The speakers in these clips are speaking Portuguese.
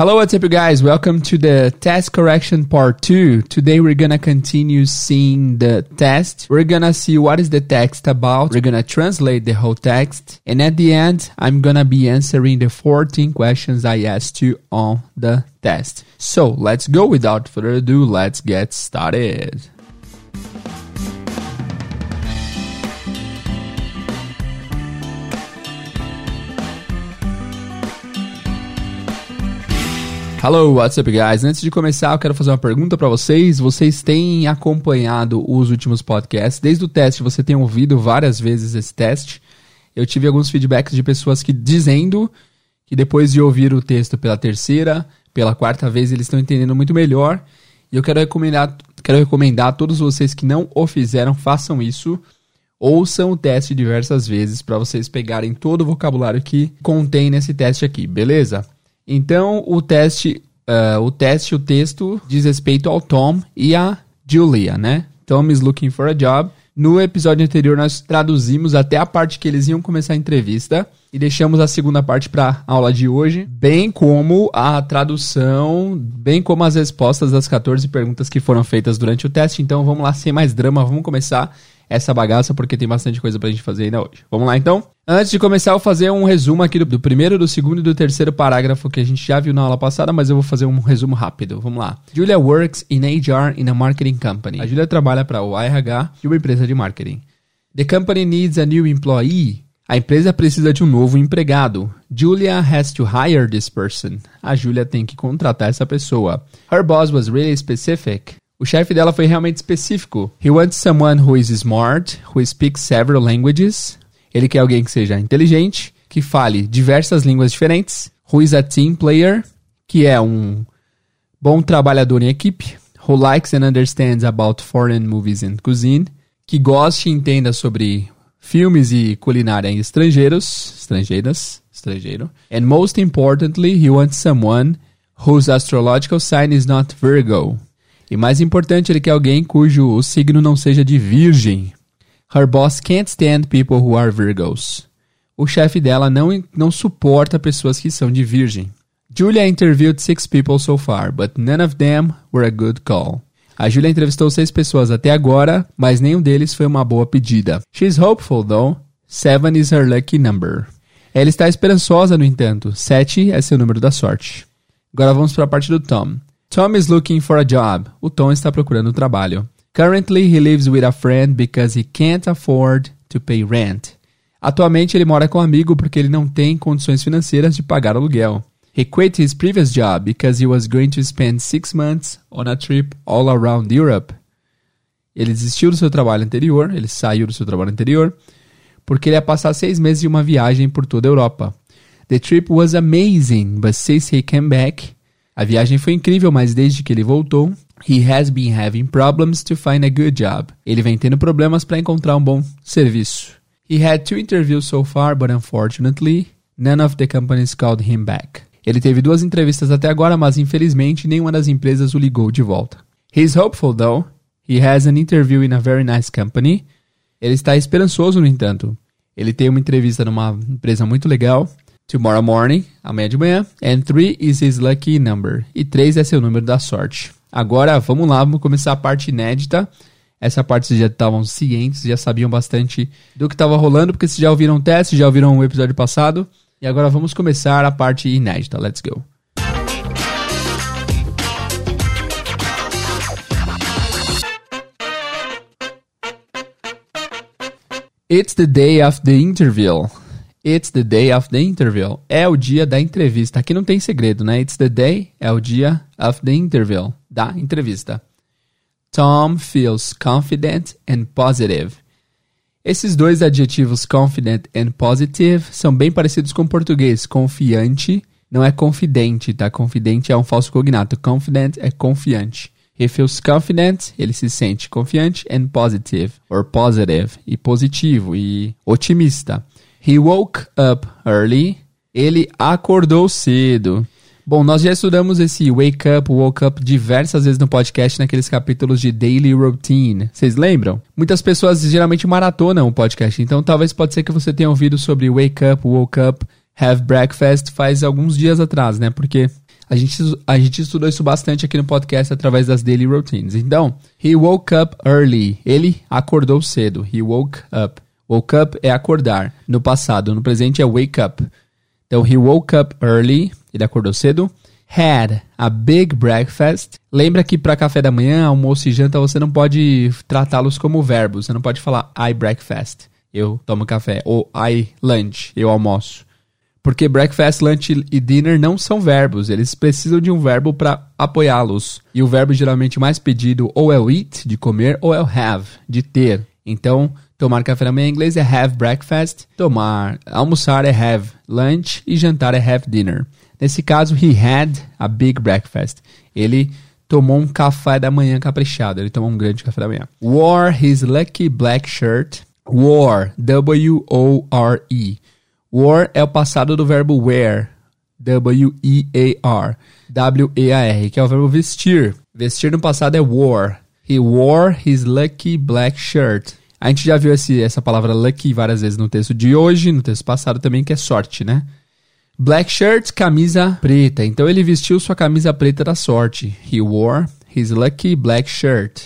Hello, what's up, you guys? Welcome to the test correction part two. Today, we're gonna continue seeing the test. We're gonna see what is the text about. We're gonna translate the whole text. And at the end, I'm gonna be answering the 14 questions I asked you on the test. So, let's go. Without further ado, let's get started. Hello, what's up, guys? Antes de começar, eu quero fazer uma pergunta para vocês. Vocês têm acompanhado os últimos podcasts? Desde o teste, você tem ouvido várias vezes esse teste. Eu tive alguns feedbacks de pessoas que dizendo que depois de ouvir o texto pela terceira, pela quarta vez, eles estão entendendo muito melhor. E eu quero recomendar, quero recomendar a todos vocês que não o fizeram, façam isso. Ouçam o teste diversas vezes para vocês pegarem todo o vocabulário que contém nesse teste aqui, beleza? Então, o teste, uh, o teste, o texto diz respeito ao Tom e a Julia, né? Tom is looking for a job. No episódio anterior, nós traduzimos até a parte que eles iam começar a entrevista e deixamos a segunda parte para a aula de hoje, bem como a tradução, bem como as respostas das 14 perguntas que foram feitas durante o teste. Então, vamos lá, sem mais drama, vamos começar essa bagaça porque tem bastante coisa pra gente fazer ainda hoje. Vamos lá então? Antes de começar, eu vou fazer um resumo aqui do, do, primeiro, do segundo e do terceiro parágrafo que a gente já viu na aula passada, mas eu vou fazer um resumo rápido. Vamos lá. Julia works in HR in a marketing company. A Julia trabalha para o RH de uma empresa de marketing. The company needs a new employee. A empresa precisa de um novo empregado. Julia has to hire this person. A Julia tem que contratar essa pessoa. Her boss was really specific. O chefe dela foi realmente específico. He wants someone who is smart, who speaks several languages. Ele quer alguém que seja inteligente, que fale diversas línguas diferentes. Who is a team player, que é um bom trabalhador em equipe. Who likes and understands about foreign movies and cuisine. Que goste e entenda sobre filmes e culinária em estrangeiros, estrangeiras, estrangeiro. And most importantly, he wants someone whose astrological sign is not Virgo. E mais importante, ele quer alguém cujo signo não seja de virgem. Her boss can't stand people who are Virgos. O chefe dela não, não suporta pessoas que são de virgem. Julia interviewed six people so far, but none of them were a good call. A Julia entrevistou seis pessoas até agora, mas nenhum deles foi uma boa pedida. She's hopeful, though. Seven is her lucky number. Ela está esperançosa, no entanto. Sete é seu número da sorte. Agora vamos para a parte do Tom. Tom is looking for a job. O Tom está procurando trabalho. Currently, he lives with a friend because he can't afford to pay rent. Atualmente, ele mora com um amigo porque ele não tem condições financeiras de pagar aluguel. He quit his previous job because he was going to spend six months on a trip all around Europe. Ele desistiu do seu trabalho anterior, ele saiu do seu trabalho anterior, porque ele ia passar seis meses de uma viagem por toda a Europa. The trip was amazing, but since he came back, a viagem foi incrível, mas desde que ele voltou, he has been having problems to find a good job. Ele vem tendo problemas para encontrar um bom serviço. He had two interviews so far, but unfortunately, none of the companies called him back. Ele teve duas entrevistas até agora, mas infelizmente nenhuma das empresas o ligou de volta. He's hopeful though. He has an interview in a very nice company. Ele está esperançoso, no entanto. Ele tem uma entrevista numa empresa muito legal tomorrow morning, amanhã de manhã. And 3 is his lucky number. E 3 é seu número da sorte. Agora, vamos lá, vamos começar a parte inédita. Essa parte vocês já estavam cientes, já sabiam bastante do que estava rolando, porque vocês já ouviram o teste, já ouviram o episódio passado. E agora vamos começar a parte inédita. Let's go. It's the day of the interview. It's the day of the interview. É o dia da entrevista. Aqui não tem segredo, né? It's the day é o dia of the interview. Da entrevista. Tom feels confident and positive. Esses dois adjetivos confident and positive são bem parecidos com o português. Confiante não é confidente, tá? Confidente é um falso cognato. Confident é confiante. He feels confident, ele se sente confiante, and positive, or positive, e positivo, e otimista. He woke up early. Ele acordou cedo. Bom, nós já estudamos esse wake up, woke up diversas vezes no podcast naqueles capítulos de daily routine. Vocês lembram? Muitas pessoas geralmente maratonam o podcast, então talvez pode ser que você tenha ouvido sobre wake up, woke up, have breakfast faz alguns dias atrás, né? Porque A gente, a gente estudou isso bastante aqui no podcast através das daily routines. Então, he woke up early. Ele acordou cedo. He woke up. Woke up é acordar. No passado, no presente é wake up. Então, he woke up early. Ele acordou cedo. Had a big breakfast. Lembra que para café da manhã, almoço e janta você não pode tratá-los como verbos. Você não pode falar I breakfast. Eu tomo café. Ou I lunch. Eu almoço. Porque breakfast, lunch e dinner não são verbos, eles precisam de um verbo para apoiá-los. E o verbo geralmente mais pedido ou é o eat, de comer, ou é o have, de ter. Então, tomar café da manhã em inglês é have breakfast, tomar, almoçar é have lunch e jantar é have dinner. Nesse caso, he had a big breakfast. Ele tomou um café da manhã caprichado, ele tomou um grande café da manhã. Wore his lucky black shirt. Wore, W-O-R-E War é o passado do verbo wear, W-E-A-R, W-E-A-R, que é o verbo vestir. Vestir no passado é wore. He wore his lucky black shirt. A gente já viu esse, essa palavra lucky várias vezes no texto de hoje, no texto passado também, que é sorte, né? Black shirt, camisa preta. Então ele vestiu sua camisa preta da sorte. He wore his lucky black shirt.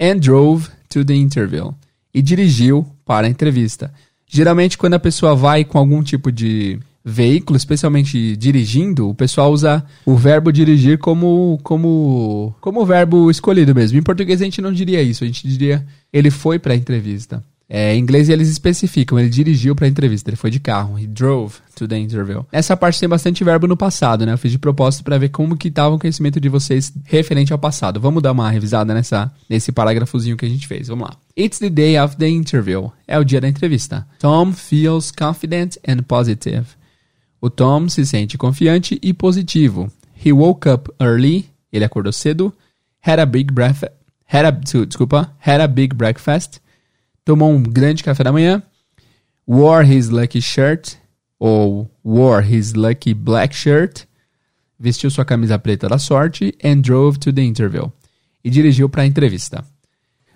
And drove to the interview. E dirigiu para a entrevista. Geralmente, quando a pessoa vai com algum tipo de veículo, especialmente dirigindo, o pessoal usa o verbo dirigir como como como verbo escolhido mesmo. Em português a gente não diria isso, a gente diria ele foi para a entrevista. É, em inglês eles especificam, ele dirigiu para a entrevista, ele foi de carro, he drove to the interview. Essa parte tem bastante verbo no passado, né? Eu fiz de propósito para ver como que estava o conhecimento de vocês referente ao passado. Vamos dar uma revisada nessa nesse parágrafozinho que a gente fez. Vamos lá. It's the day of the interview. É o dia da entrevista. Tom feels confident and positive. O Tom se sente confiante e positivo. He woke up early. Ele acordou cedo. Had a big breakfast. Had a, desculpa. Had a big breakfast tomou um grande café da manhã, wore his lucky shirt, ou wore his lucky black shirt, vestiu sua camisa preta da sorte, and drove to the interview, e dirigiu para a entrevista.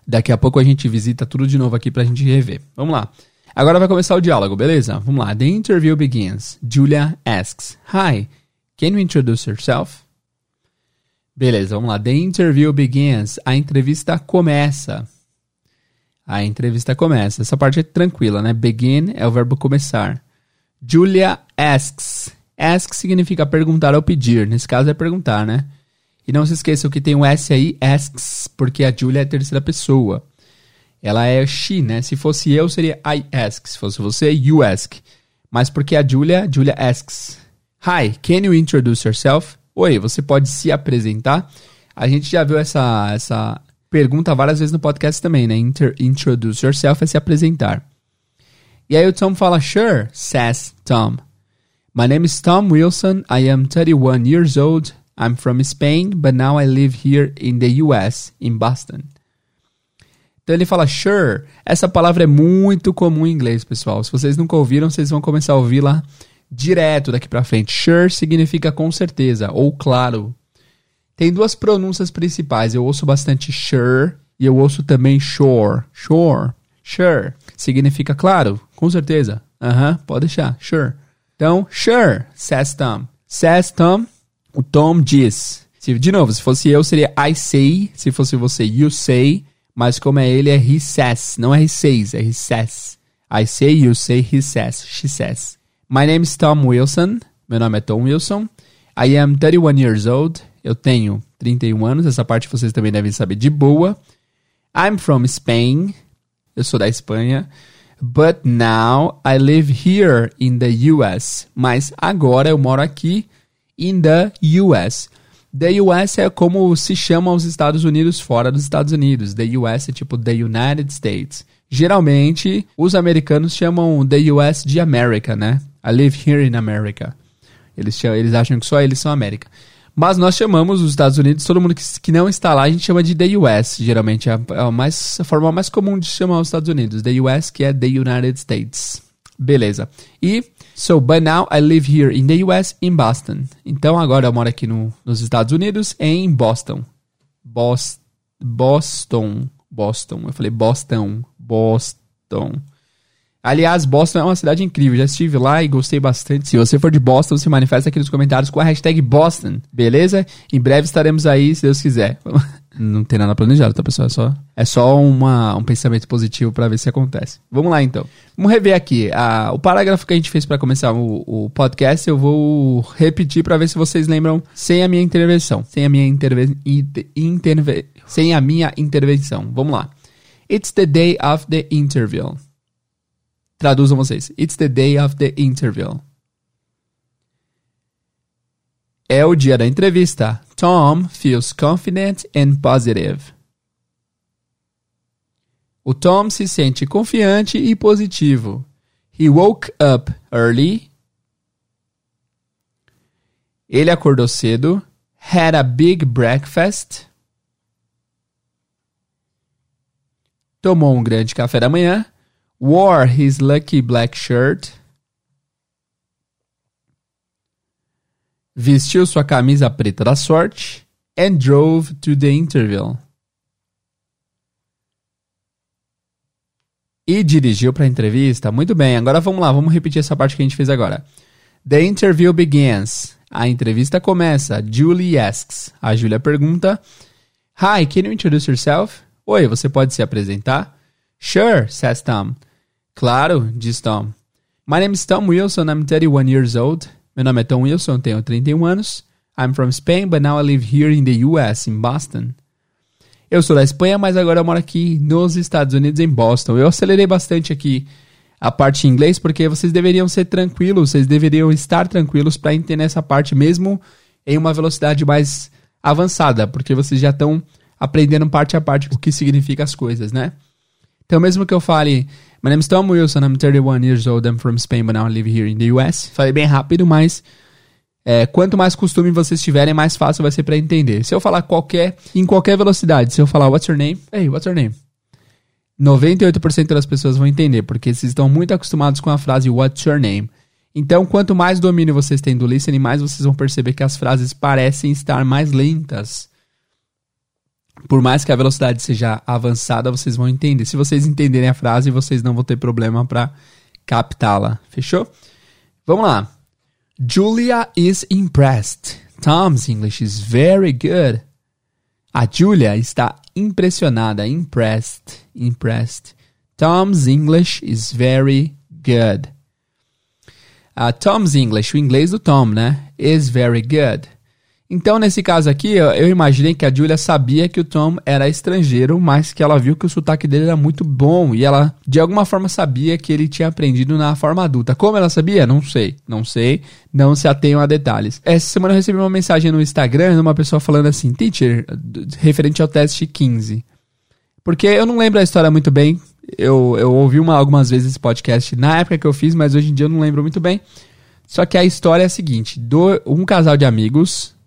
Daqui a pouco a gente visita tudo de novo aqui para a gente rever. Vamos lá. Agora vai começar o diálogo, beleza? Vamos lá. The interview begins. Julia asks, Hi, can you introduce yourself? Beleza, vamos lá. The interview begins. A entrevista começa. A entrevista começa. Essa parte é tranquila, né? Begin é o verbo começar. Julia asks. Ask significa perguntar ou pedir. Nesse caso é perguntar, né? E não se esqueçam que tem um S aí, asks, porque a Julia é a terceira pessoa. Ela é she, né? Se fosse eu, seria I ask. Se fosse você, you ask. Mas porque a Julia, Julia asks. Hi, can you introduce yourself? Oi, você pode se apresentar? A gente já viu essa, essa pergunta várias vezes no podcast também, né? Inter introduce yourself é se apresentar. E aí o Tom fala, sure, says Tom. My name is Tom Wilson. I am 31 years old. I'm from Spain, but now I live here in the US, in Boston. Então ele fala sure. Essa palavra é muito comum em inglês, pessoal. Se vocês nunca ouviram, vocês vão começar a ouvir lá direto daqui para frente. Sure significa com certeza ou claro, tem duas pronúncias principais. Eu ouço bastante sure e eu ouço também sure. Sure. Sure. Significa claro, com certeza. Aham, uh -huh, pode deixar. Sure. Então, sure, says Tom. Says Tom, o Tom diz. Se, de novo, se fosse eu, seria I say. Se fosse você, you say. Mas como é ele, é he says. Não é he says, é he says. I say, you say, he says, she says. My name is Tom Wilson. Meu nome é Tom Wilson. I am 31 years old. Eu tenho 31 anos, essa parte vocês também devem saber de boa. I'm from Spain. Eu sou da Espanha. But now I live here in the US. Mas agora eu moro aqui in the US. The US é como se chama os Estados Unidos fora dos Estados Unidos. The US é tipo the United States. Geralmente, os americanos chamam the US de America, né? I live here in America. Eles, eles acham que só eles são América. Mas nós chamamos os Estados Unidos, todo mundo que, que não está lá, a gente chama de the US, geralmente. É é a, mais, a forma mais comum de chamar os Estados Unidos. The US, que é the United States. Beleza. E, so, but now I live here in the US, in Boston. Então, agora eu moro aqui no, nos Estados Unidos, em Boston. Bos, Boston. Boston. Eu falei Boston. Boston. Aliás, Boston é uma cidade incrível. Já estive lá e gostei bastante. Se você for de Boston, se manifesta aqui nos comentários com a hashtag Boston, beleza? Em breve estaremos aí, se Deus quiser. Não tem nada planejado, tá, pessoal? É só, é só uma, um pensamento positivo para ver se acontece. Vamos lá, então. Vamos rever aqui. O parágrafo que a gente fez para começar o, o, podcast, eu vou repetir para ver se vocês lembram sem a minha intervenção. Sem a minha interve interve sem a minha intervenção. Vamos lá. It's the day of the interview. Traduzam vocês. It's the day of the interview. É o dia da entrevista. Tom feels confident and positive. O Tom se sente confiante e positivo. He woke up early. Ele acordou cedo. Had a big breakfast. Tomou um grande café da manhã wore his lucky black shirt, vestiu sua camisa preta da sorte, and drove to the interview. E dirigiu para a entrevista. Muito bem, agora vamos lá, vamos repetir essa parte que a gente fez agora. The interview begins. A entrevista começa. Julie asks. A Julia pergunta: Hi, can you introduce yourself? Oi, você pode se apresentar? Sure, says Tom. Claro, diz Tom. My name is Tom Wilson, I'm 31 years old. Meu nome é Tom Wilson, tenho 31 anos. I'm from Spain, but now I live here in the US, in Boston. Eu sou da Espanha, mas agora eu moro aqui nos Estados Unidos, em Boston. Eu acelerei bastante aqui a parte em inglês, porque vocês deveriam ser tranquilos, vocês deveriam estar tranquilos para entender essa parte mesmo em uma velocidade mais avançada, porque vocês já estão aprendendo parte a parte o que significa as coisas, né? Então, mesmo que eu fale My name is Tom Wilson, I'm 31 years old, I'm from Spain, but now I live here in the US. Falei bem rápido, mas é, quanto mais costume vocês tiverem, mais fácil vai ser para entender. Se eu falar qualquer, em qualquer velocidade, se eu falar what's your name? Hey, what's your name? 98% das pessoas vão entender, porque vocês estão muito acostumados com a frase what's your name. Então, quanto mais domínio vocês têm do listening, mais vocês vão perceber que as frases parecem estar mais lentas por mais que a velocidade seja avançada, vocês vão entender. Se vocês entenderem a frase, vocês não vão ter problema para captá-la. Fechou? Vamos lá. Julia is impressed. Tom's English is very good. A Julia está impressionada. Impressed. Impressed. Tom's English is very good. Uh, Tom's English, o inglês do Tom, né? Is very good. Então, nesse caso aqui, eu imaginei que a Julia sabia que o Tom era estrangeiro, mas que ela viu que o sotaque dele era muito bom e ela, de alguma forma, sabia que ele tinha aprendido na forma adulta. Como ela sabia? Não sei. Não sei. Não se atenham a detalhes. Essa semana eu recebi uma mensagem no Instagram de uma pessoa falando assim: Teacher, referente ao teste 15. Porque eu não lembro a história muito bem. Eu, eu ouvi uma, algumas vezes esse podcast na época que eu fiz, mas hoje em dia eu não lembro muito bem. Só que a história é a seguinte: do, um casal de amigos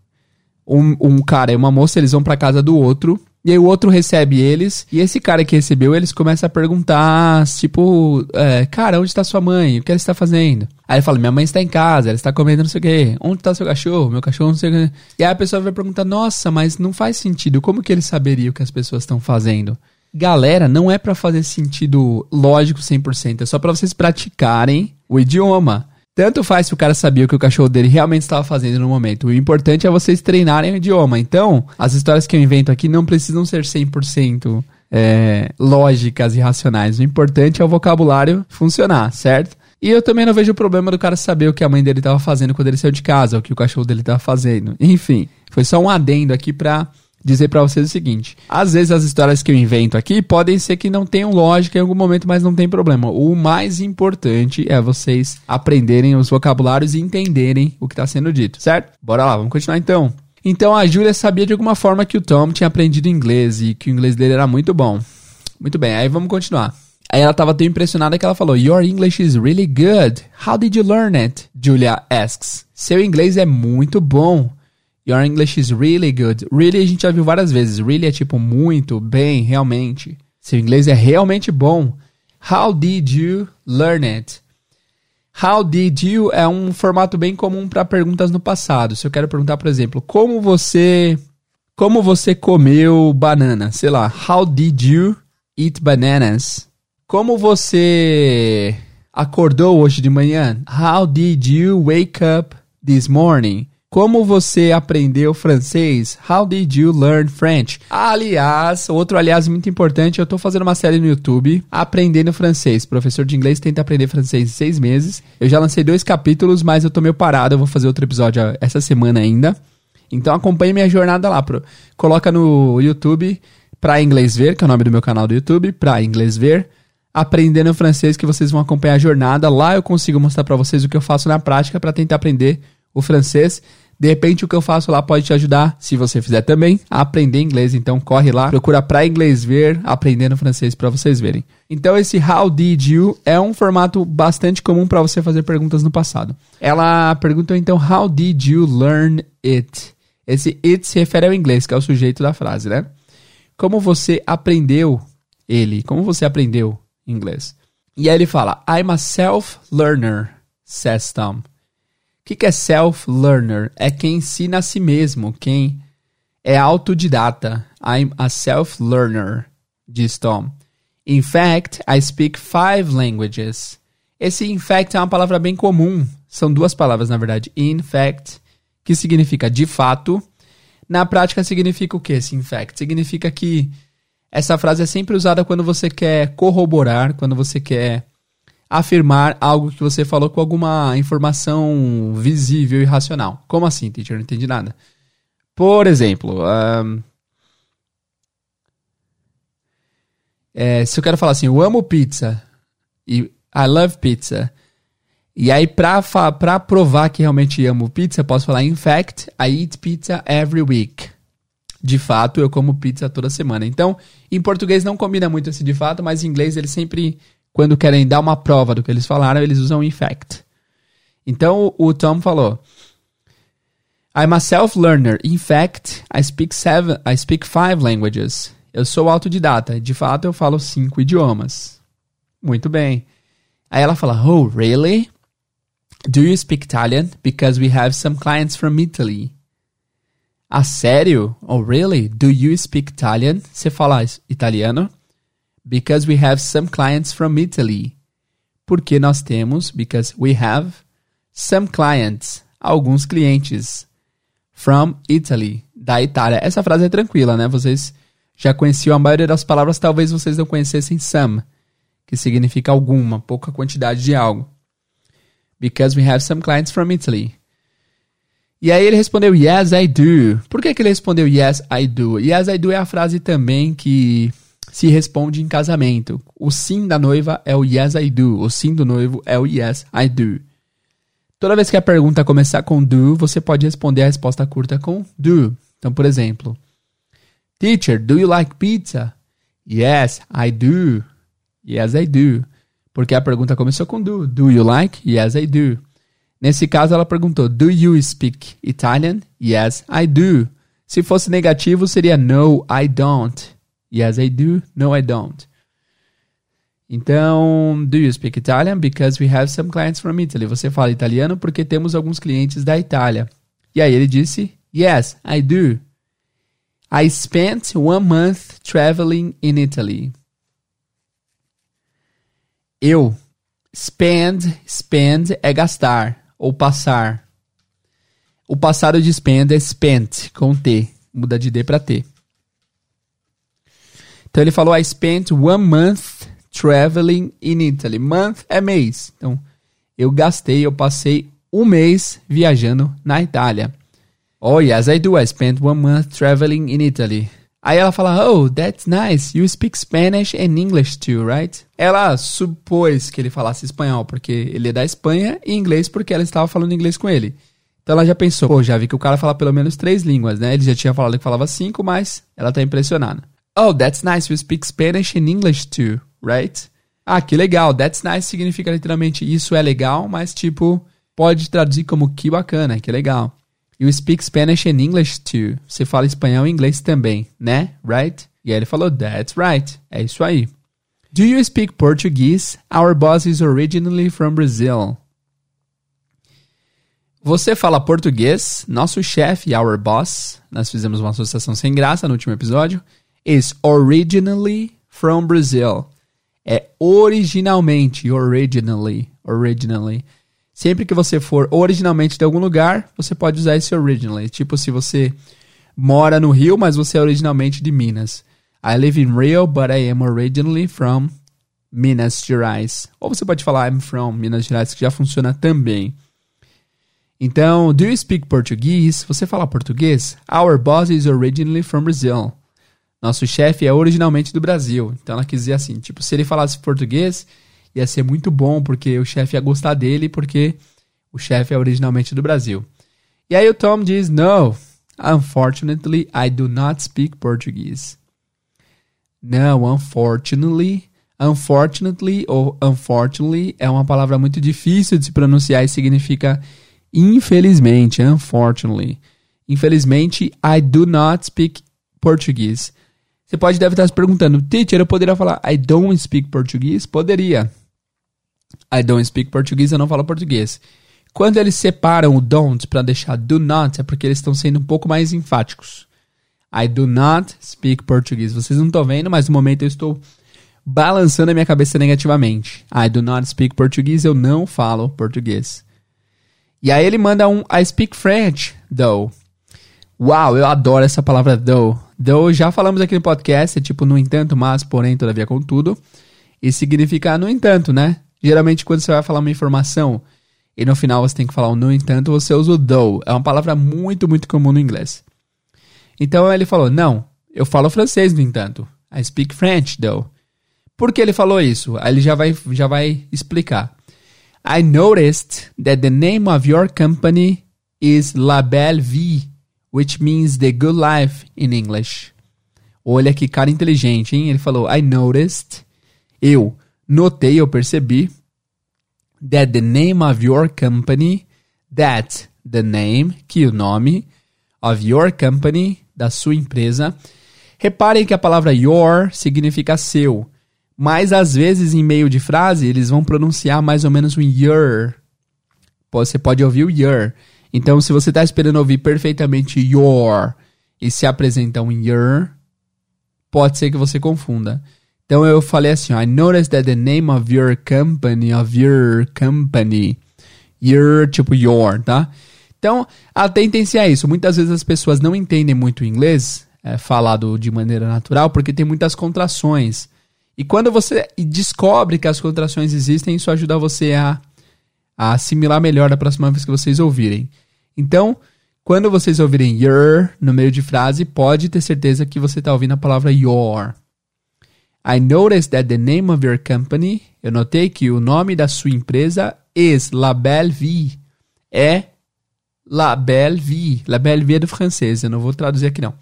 um, um cara e uma moça, eles vão pra casa do outro. E aí o outro recebe eles, e esse cara que recebeu, eles começam a perguntar, tipo, é, cara, onde está sua mãe? O que ela está fazendo? Aí ele fala, minha mãe está em casa, ela está comendo não sei o quê. Onde está seu cachorro? Meu cachorro não sei o quê. E aí a pessoa vai perguntar, nossa, mas não faz sentido, como que ele saberia o que as pessoas estão fazendo? Galera, não é para fazer sentido lógico 100%, é só para vocês praticarem o idioma. Tanto faz se o cara sabia o que o cachorro dele realmente estava fazendo no momento. O importante é vocês treinarem o idioma. Então, as histórias que eu invento aqui não precisam ser 100% é, lógicas e racionais. O importante é o vocabulário funcionar, certo? E eu também não vejo problema do cara saber o que a mãe dele estava fazendo quando ele saiu de casa, o que o cachorro dele estava fazendo. Enfim, foi só um adendo aqui para dizer para vocês o seguinte: às vezes as histórias que eu invento aqui podem ser que não tenham lógica em algum momento, mas não tem problema. O mais importante é vocês aprenderem os vocabulários e entenderem o que está sendo dito, certo? Bora lá, vamos continuar então. Então a Júlia sabia de alguma forma que o Tom tinha aprendido inglês e que o inglês dele era muito bom. Muito bem, aí vamos continuar. Aí ela estava tão impressionada que ela falou: Your English is really good. How did you learn it? Julia asks. Seu inglês é muito bom. Your English is really good. Really a gente já viu várias vezes. Really é tipo muito, bem, realmente. Seu inglês é realmente bom. How did you learn it? How did you é um formato bem comum para perguntas no passado. Se eu quero perguntar, por exemplo, como você como você comeu banana? Sei lá, how did you eat bananas? Como você acordou hoje de manhã? How did you wake up this morning? Como você aprendeu francês? How did you learn French? Aliás, outro aliás muito importante, eu tô fazendo uma série no YouTube aprendendo francês. Professor de inglês tenta aprender francês em seis meses. Eu já lancei dois capítulos, mas eu tô meio parado. Eu vou fazer outro episódio essa semana ainda. Então acompanhe minha jornada lá. Pro, coloca no YouTube pra inglês ver, que é o nome do meu canal do YouTube, pra inglês ver. Aprendendo francês que vocês vão acompanhar a jornada. Lá eu consigo mostrar para vocês o que eu faço na prática para tentar aprender o francês de repente, o que eu faço lá pode te ajudar, se você fizer também, a aprender inglês. Então, corre lá, procura pra inglês ver, aprendendo francês para vocês verem. Então, esse How did you é um formato bastante comum para você fazer perguntas no passado. Ela perguntou então, How did you learn it? Esse it se refere ao inglês, que é o sujeito da frase, né? Como você aprendeu ele? Como você aprendeu inglês? E aí ele fala, I'm a self-learner, says Tom. O que, é self-learner? É quem ensina a si mesmo, quem é autodidata. I'm a self-learner, diz Tom. In fact, I speak five languages. Esse in fact é uma palavra bem comum. São duas palavras, na verdade. In fact, que significa de fato. Na prática, significa o que esse in fact? Significa que essa frase é sempre usada quando você quer corroborar, quando você quer afirmar algo que você falou com alguma informação visível e racional. Como assim, teacher? Não entendi nada. Por exemplo, um, é, se eu quero falar assim, eu amo pizza, e I love pizza, e aí pra, pra provar que realmente amo pizza, eu posso falar, in fact, I eat pizza every week. De fato, eu como pizza toda semana. Então, em português não combina muito esse de fato, mas em inglês ele sempre quando querem dar uma prova do que eles falaram, eles usam in fact. Então o Tom falou: I'm a self-learner. In fact, I speak seven, I speak five languages. Eu sou autodidata. De fato, eu falo cinco idiomas. Muito bem. Aí ela fala: Oh, really? Do you speak Italian? Because we have some clients from Italy. Ah, sério? Oh, really? Do you speak Italian? Você fala italiano? Because we have some clients from Italy. Porque nós temos, because we have some clients, alguns clientes from Italy, da Itália. Essa frase é tranquila, né? Vocês já conheciam a maioria das palavras, talvez vocês não conhecessem some, que significa alguma, pouca quantidade de algo. Because we have some clients from Italy. E aí ele respondeu yes, I do. Por que, que ele respondeu yes, I do? Yes, I do é a frase também que se responde em casamento. O sim da noiva é o yes I do. O sim do noivo é o yes I do. Toda vez que a pergunta começar com do, você pode responder a resposta curta com do. Então, por exemplo, Teacher, do you like pizza? Yes, I do. Yes, I do. Porque a pergunta começou com do. Do you like? Yes, I do. Nesse caso, ela perguntou: Do you speak Italian? Yes, I do. Se fosse negativo, seria No, I don't. Yes, I do. No, I don't. Então, do you speak Italian? Because we have some clients from Italy. Você fala italiano porque temos alguns clientes da Itália. E aí ele disse, Yes, I do. I spent one month traveling in Italy. Eu. Spend, spend é gastar ou passar. O passado de spend é spent, com T. Muda de D para T. Então ele falou: I spent one month traveling in Italy. Month é mês. Então eu gastei, eu passei um mês viajando na Itália. Oh, yes, I do. I spent one month traveling in Italy. Aí ela fala, oh, that's nice. You speak Spanish and English too, right? Ela supôs que ele falasse espanhol porque ele é da Espanha e inglês porque ela estava falando inglês com ele. Então ela já pensou, pô, já vi que o cara fala pelo menos três línguas, né? Ele já tinha falado que falava cinco, mas ela tá impressionada. Oh, that's nice. You speak Spanish and English too, right? Ah, que legal. That's nice significa literalmente isso é legal, mas tipo, pode traduzir como que bacana, que legal. You speak Spanish and English too. Você fala espanhol e inglês também, né? Right? E aí ele falou, that's right. É isso aí. Do you speak Portuguese? Our boss is originally from Brazil. Você fala português? Nosso chefe, our boss, nós fizemos uma associação sem graça no último episódio is originally from Brazil. É originalmente, originally, originally. Sempre que você for originalmente de algum lugar, você pode usar esse originally. Tipo, se você mora no Rio, mas você é originalmente de Minas. I live in Rio, but I am originally from Minas Gerais. Ou você pode falar I'm from Minas Gerais, que já funciona também. Então, do you speak Portuguese? Você fala português? Our boss is originally from Brazil. Nosso chefe é originalmente do Brasil. Então ela quis dizer assim, tipo, se ele falasse português, ia ser muito bom, porque o chefe ia gostar dele, porque o chefe é originalmente do Brasil. E aí o Tom diz, no, unfortunately, I do not speak Portuguese. Não, unfortunately, unfortunately ou unfortunately é uma palavra muito difícil de se pronunciar e significa infelizmente, unfortunately. Infelizmente, I do not speak Portuguese. Você pode deve estar se perguntando, teacher, eu poderia falar I don't speak Portuguese? Poderia. I don't speak Portuguese, eu não falo português. Quando eles separam o don't para deixar do not, é porque eles estão sendo um pouco mais enfáticos. I do not speak Portuguese. Vocês não estão vendo, mas no momento eu estou balançando a minha cabeça negativamente. I do not speak Portuguese, eu não falo português. E aí ele manda um I speak French, though. Uau, eu adoro essa palavra though. Though já falamos aqui no podcast, é tipo no entanto, mas, porém, todavia, contudo. E significa no entanto, né? Geralmente quando você vai falar uma informação e no final você tem que falar um no entanto, você usa o though. É uma palavra muito, muito comum no inglês. Então ele falou: Não, eu falo francês, no entanto. I speak French, though. Por que ele falou isso? Aí ele já vai, já vai explicar. I noticed that the name of your company is La Belle Vie, which means the good life in English. Olha que cara inteligente, hein? Ele falou: I noticed. Eu notei, eu percebi. That the name of your company, that the name, que o nome, of your company, da sua empresa. Reparem que a palavra your significa seu, mas às vezes em meio de frase eles vão pronunciar mais ou menos um your. Você pode ouvir o your. Então, se você está esperando ouvir perfeitamente your e se apresenta um your, pode ser que você confunda. Então eu falei assim, I noticed that the name of your company, of your company, your, tipo your, tá? Então, atentem-se a isso. Muitas vezes as pessoas não entendem muito o inglês, é, falado de maneira natural, porque tem muitas contrações. E quando você descobre que as contrações existem, isso ajuda você a, a assimilar melhor da próxima vez que vocês ouvirem. Então, quando vocês ouvirem your no meio de frase, pode ter certeza que você está ouvindo a palavra your. I noticed that the name of your company, eu notei que o nome da sua empresa is La Belle Vie. É La Belle Vie. La Belle Vie é do francês, eu não vou traduzir aqui não.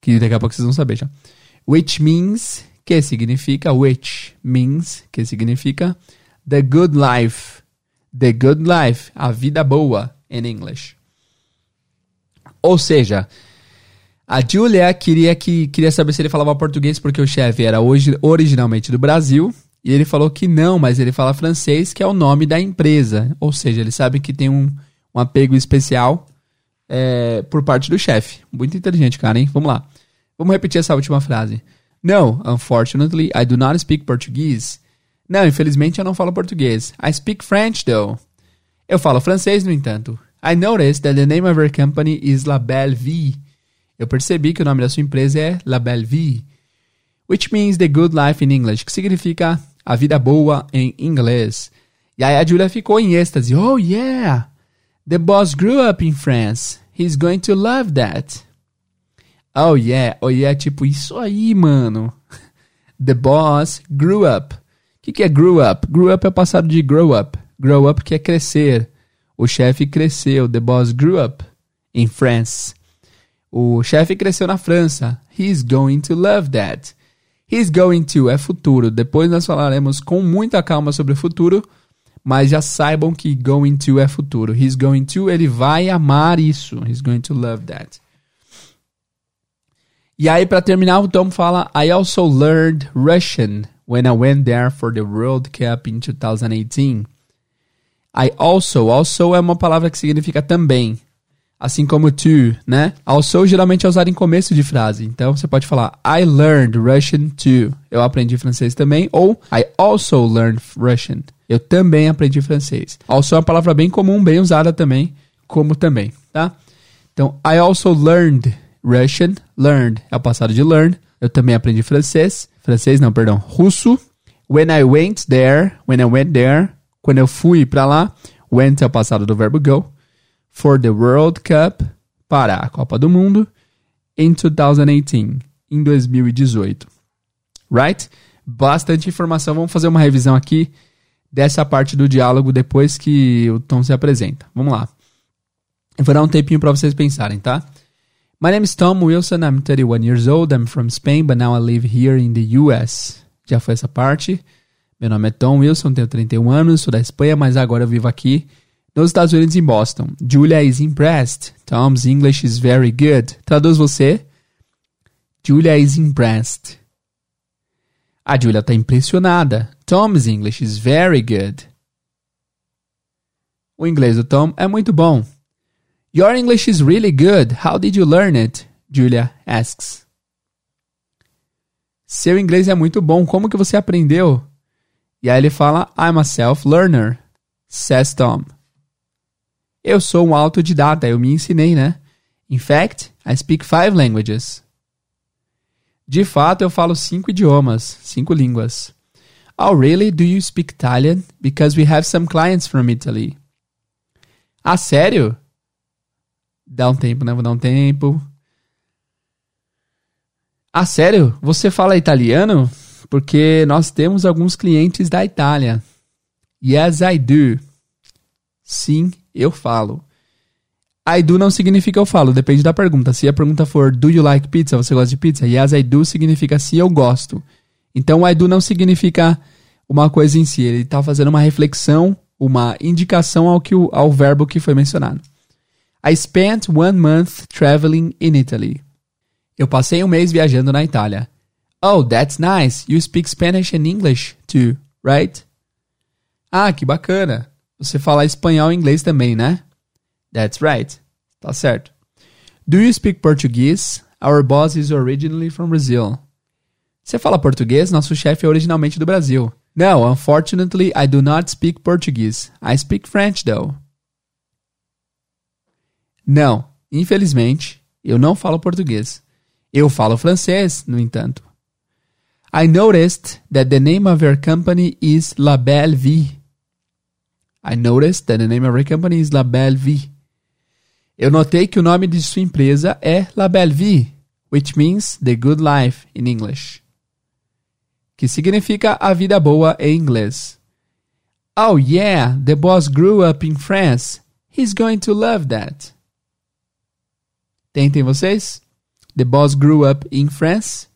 Que daqui a pouco vocês vão saber já. Which means, que significa, which means, que significa the good life. The good life, a vida boa, em English. Ou seja, a Julia queria, que, queria saber se ele falava português porque o chefe era hoje, originalmente do Brasil. E ele falou que não, mas ele fala francês, que é o nome da empresa. Ou seja, ele sabe que tem um, um apego especial é, por parte do chefe. Muito inteligente, cara, hein? Vamos lá. Vamos repetir essa última frase. No, unfortunately, I do not speak Portuguese. Não, infelizmente eu não falo português. I speak French, though. Eu falo francês, no entanto. I noticed that the name of your company is La Belle Vie. Eu percebi que o nome da sua empresa é La Belle Vie. Which means the good life in English, que significa a vida boa em inglês. E aí a Julia ficou em êxtase. Oh, yeah! The boss grew up in France. He's going to love that. Oh yeah, oh yeah, tipo isso aí, mano. The boss grew up. Que, que é grew up? Grew up é o passado de grow up. Grow up que é crescer. O chefe cresceu. The boss grew up in France. O chefe cresceu na França. He's going to love that. He's going to é futuro. Depois nós falaremos com muita calma sobre o futuro mas já saibam que going to é futuro. He's going to, ele vai amar isso. He's going to love that. E aí, para terminar, o Tom fala: I also learned Russian when I went there for the World Cup in 2018. I also, also é uma palavra que significa também. Assim como to, né? Also geralmente é usado em começo de frase. Então você pode falar I learned Russian too. Eu aprendi francês também. Ou I also learned Russian. Eu também aprendi francês. Also é uma palavra bem comum, bem usada também, como também, tá? Então, I also learned Russian. Learned é o passado de learn. Eu também aprendi francês. Francês não, perdão. Russo. When I went there. When I went there. Quando eu fui para lá. Went é o passado do verbo go for the World Cup para a Copa do Mundo in 2018, em 2018. Right? Bastante informação. Vamos fazer uma revisão aqui dessa parte do diálogo depois que o Tom se apresenta. Vamos lá. Eu vou dar um tempinho para vocês pensarem, tá? My name is Tom Wilson. I'm 31 years old. I'm from Spain, but now I live here in the US. Já foi essa parte. Meu nome é Tom Wilson, tenho 31 anos, sou da Espanha, mas agora eu vivo aqui nos Estados Unidos, em Boston. Julia is impressed. Tom's English is very good. Traduz você. Julia is impressed. A Julia está impressionada. Tom's English is very good. O inglês do Tom é muito bom. Your English is really good. How did you learn it? Julia asks. Seu inglês é muito bom. Como que você aprendeu? E aí ele fala, I'm a self-learner, says Tom. Eu sou um autodidata, eu me ensinei, né? In fact, I speak five languages. De fato, eu falo cinco idiomas, cinco línguas. Oh, really? Do you speak Italian? Because we have some clients from Italy. Ah, sério? Dá um tempo, né? Vou dar um tempo. Ah, sério? Você fala italiano? Porque nós temos alguns clientes da Itália. Yes, I do. Sim, eu falo. I do não significa eu falo, depende da pergunta. Se a pergunta for do you like pizza, você gosta de pizza? Yes, I do significa sim, eu gosto. Então, I do não significa uma coisa em si, ele está fazendo uma reflexão, uma indicação ao, que, ao verbo que foi mencionado. I spent one month traveling in Italy. Eu passei um mês viajando na Itália. Oh, that's nice. You speak Spanish and English too, right? Ah, que bacana. Você fala espanhol e inglês também, né? That's right. Tá certo. Do you speak Portuguese? Our boss is originally from Brazil. Você fala português? Nosso chefe é originalmente do Brasil. No, unfortunately, I do not speak Portuguese. I speak French, though. Não, infelizmente, eu não falo português. Eu falo francês, no entanto. I noticed that the name of your company is La Belle Vie. I noticed that the name of your company is La Belle Vie. Eu notei que o nome de sua empresa é La Belle Vie, which means the good life in English. Que significa a vida boa em inglês. Oh yeah, the boss grew up in France. He's going to love that. Tentem vocês? The boss grew up in France.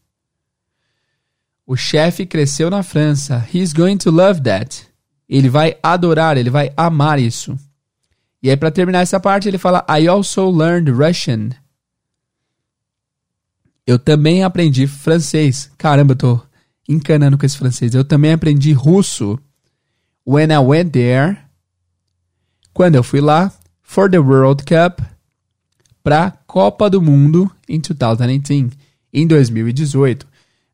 O chefe cresceu na França. He's going to love that. Ele vai adorar, ele vai amar isso. E aí, para terminar essa parte, ele fala: I also learned Russian. Eu também aprendi francês. Caramba, eu tô encanando com esse francês. Eu também aprendi russo. When I went there. Quando eu fui lá. For the World Cup. Pra Copa do Mundo em 2018. Em 2018.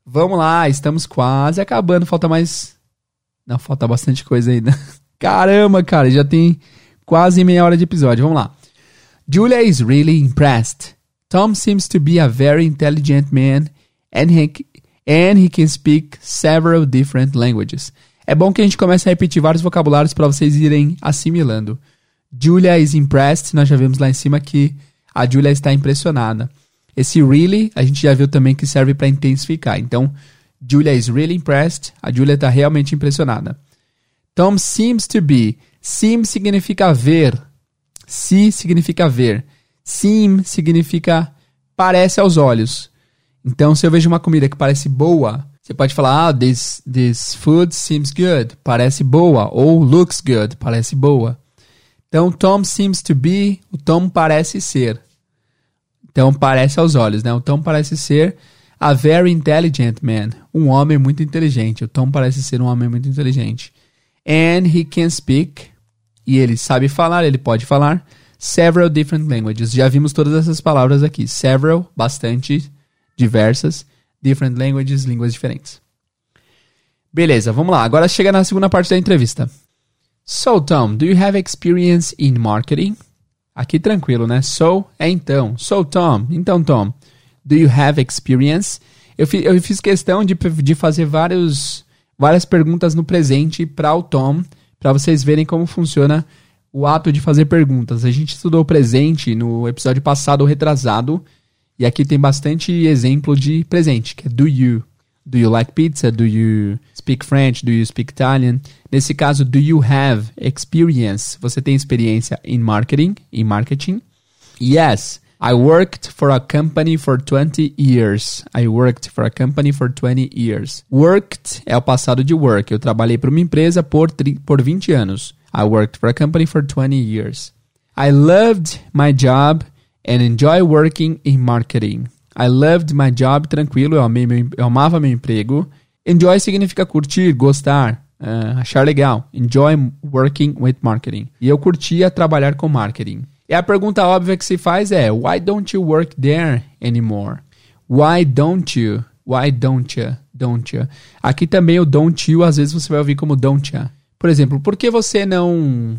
Vamos lá, estamos quase acabando. Falta mais não, falta bastante coisa ainda. Caramba, cara, já tem quase meia hora de episódio. Vamos lá. Julia is really impressed. Tom seems to be a very intelligent man and he, and he can speak several different languages. É bom que a gente comece a repetir vários vocabulários para vocês irem assimilando. Julia is impressed, nós já vimos lá em cima que a Julia está impressionada. Esse really, a gente já viu também que serve para intensificar. Então, Julia is really impressed. A Julia está realmente impressionada. Tom seems to be. Seem significa ver. See significa ver. Seem significa parece aos olhos. Então, se eu vejo uma comida que parece boa, você pode falar, ah, this, this food seems good. Parece boa. Ou looks good. Parece boa. Então, Tom seems to be. O Tom parece ser. Então, parece aos olhos, né? O Tom parece ser a very intelligent man. Um homem muito inteligente. O Tom parece ser um homem muito inteligente. And he can speak. E ele sabe falar, ele pode falar. Several different languages. Já vimos todas essas palavras aqui. Several, bastante, diversas. Different languages, línguas diferentes. Beleza, vamos lá. Agora chega na segunda parte da entrevista. So, Tom, do you have experience in marketing? Aqui tranquilo, né? So é então. So, Tom. Então, Tom, do you have experience? Eu, fi, eu fiz questão de, de fazer vários, várias perguntas no presente para o Tom, para vocês verem como funciona o ato de fazer perguntas. A gente estudou o presente no episódio passado, retrasado, e aqui tem bastante exemplo de presente, que é do you. Do you like pizza? Do you speak French? Do you speak Italian? Nesse caso, do you have experience? Você tem experiência em marketing? Em marketing? Yes. I worked for a company for 20 years. I worked for a company for 20 years. Worked é o passado de work. Eu trabalhei para uma empresa por, por 20 anos. I worked for a company for 20 years. I loved my job and enjoy working in marketing. I loved my job, tranquilo, eu, amei meu, eu amava meu emprego. Enjoy significa curtir, gostar, uh, achar legal. Enjoy working with marketing. E eu curtia trabalhar com marketing. E a pergunta óbvia que se faz é: Why don't you work there anymore? Why don't you? Why don't you? Don't you? Aqui também o don't you, às vezes você vai ouvir como don't you. Por exemplo, por que você não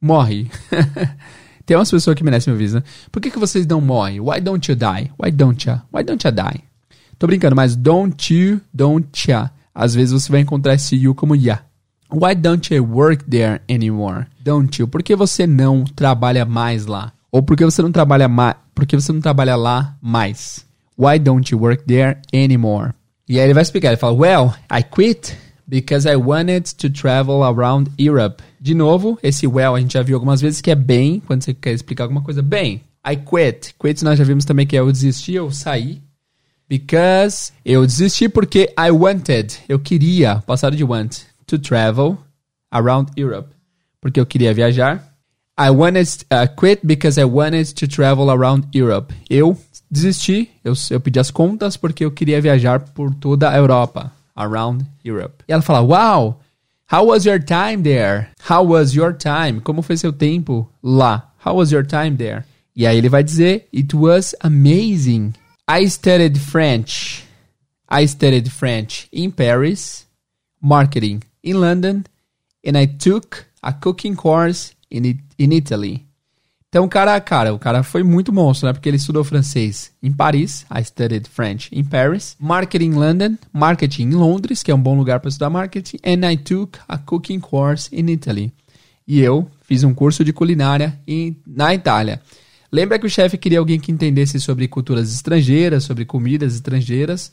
morre? Tem umas pessoas que merecem aviso, né? Por que, que vocês não morrem? Why don't you die? Why don't you? Why don't you die? Tô brincando, mas don't you, don't ya. Às vezes você vai encontrar esse you como ya. Why don't you work there anymore? Don't you? Por que você não trabalha mais lá? Ou por que você não trabalha mais? Por que você não trabalha lá mais? Why don't you work there anymore? E aí ele vai explicar, ele fala, well, I quit because I wanted to travel around Europe. De novo, esse well a gente já viu algumas vezes que é bem, quando você quer explicar alguma coisa bem. I quit. Quit nós já vimos também que é eu desisti, eu saí. Because eu desisti porque I wanted, eu queria, passado de want, to travel around Europe. Porque eu queria viajar. I wanted uh, quit because I wanted to travel around Europe. Eu desisti, eu, eu pedi as contas porque eu queria viajar por toda a Europa around Europe. E ela fala: Wow, how was your time there? How was your time? Como foi seu tempo lá? How was your time there? E aí ele vai dizer: It was amazing. I studied French. I studied French in Paris, marketing in London, and I took a cooking course in, in Italy. Então, cara, cara, o cara foi muito monstro, né? Porque ele estudou francês em Paris, I studied French in Paris, marketing in London, marketing em Londres, que é um bom lugar para estudar marketing, and I took a cooking course in Italy. E eu fiz um curso de culinária em, na Itália. Lembra que o chefe queria alguém que entendesse sobre culturas estrangeiras, sobre comidas estrangeiras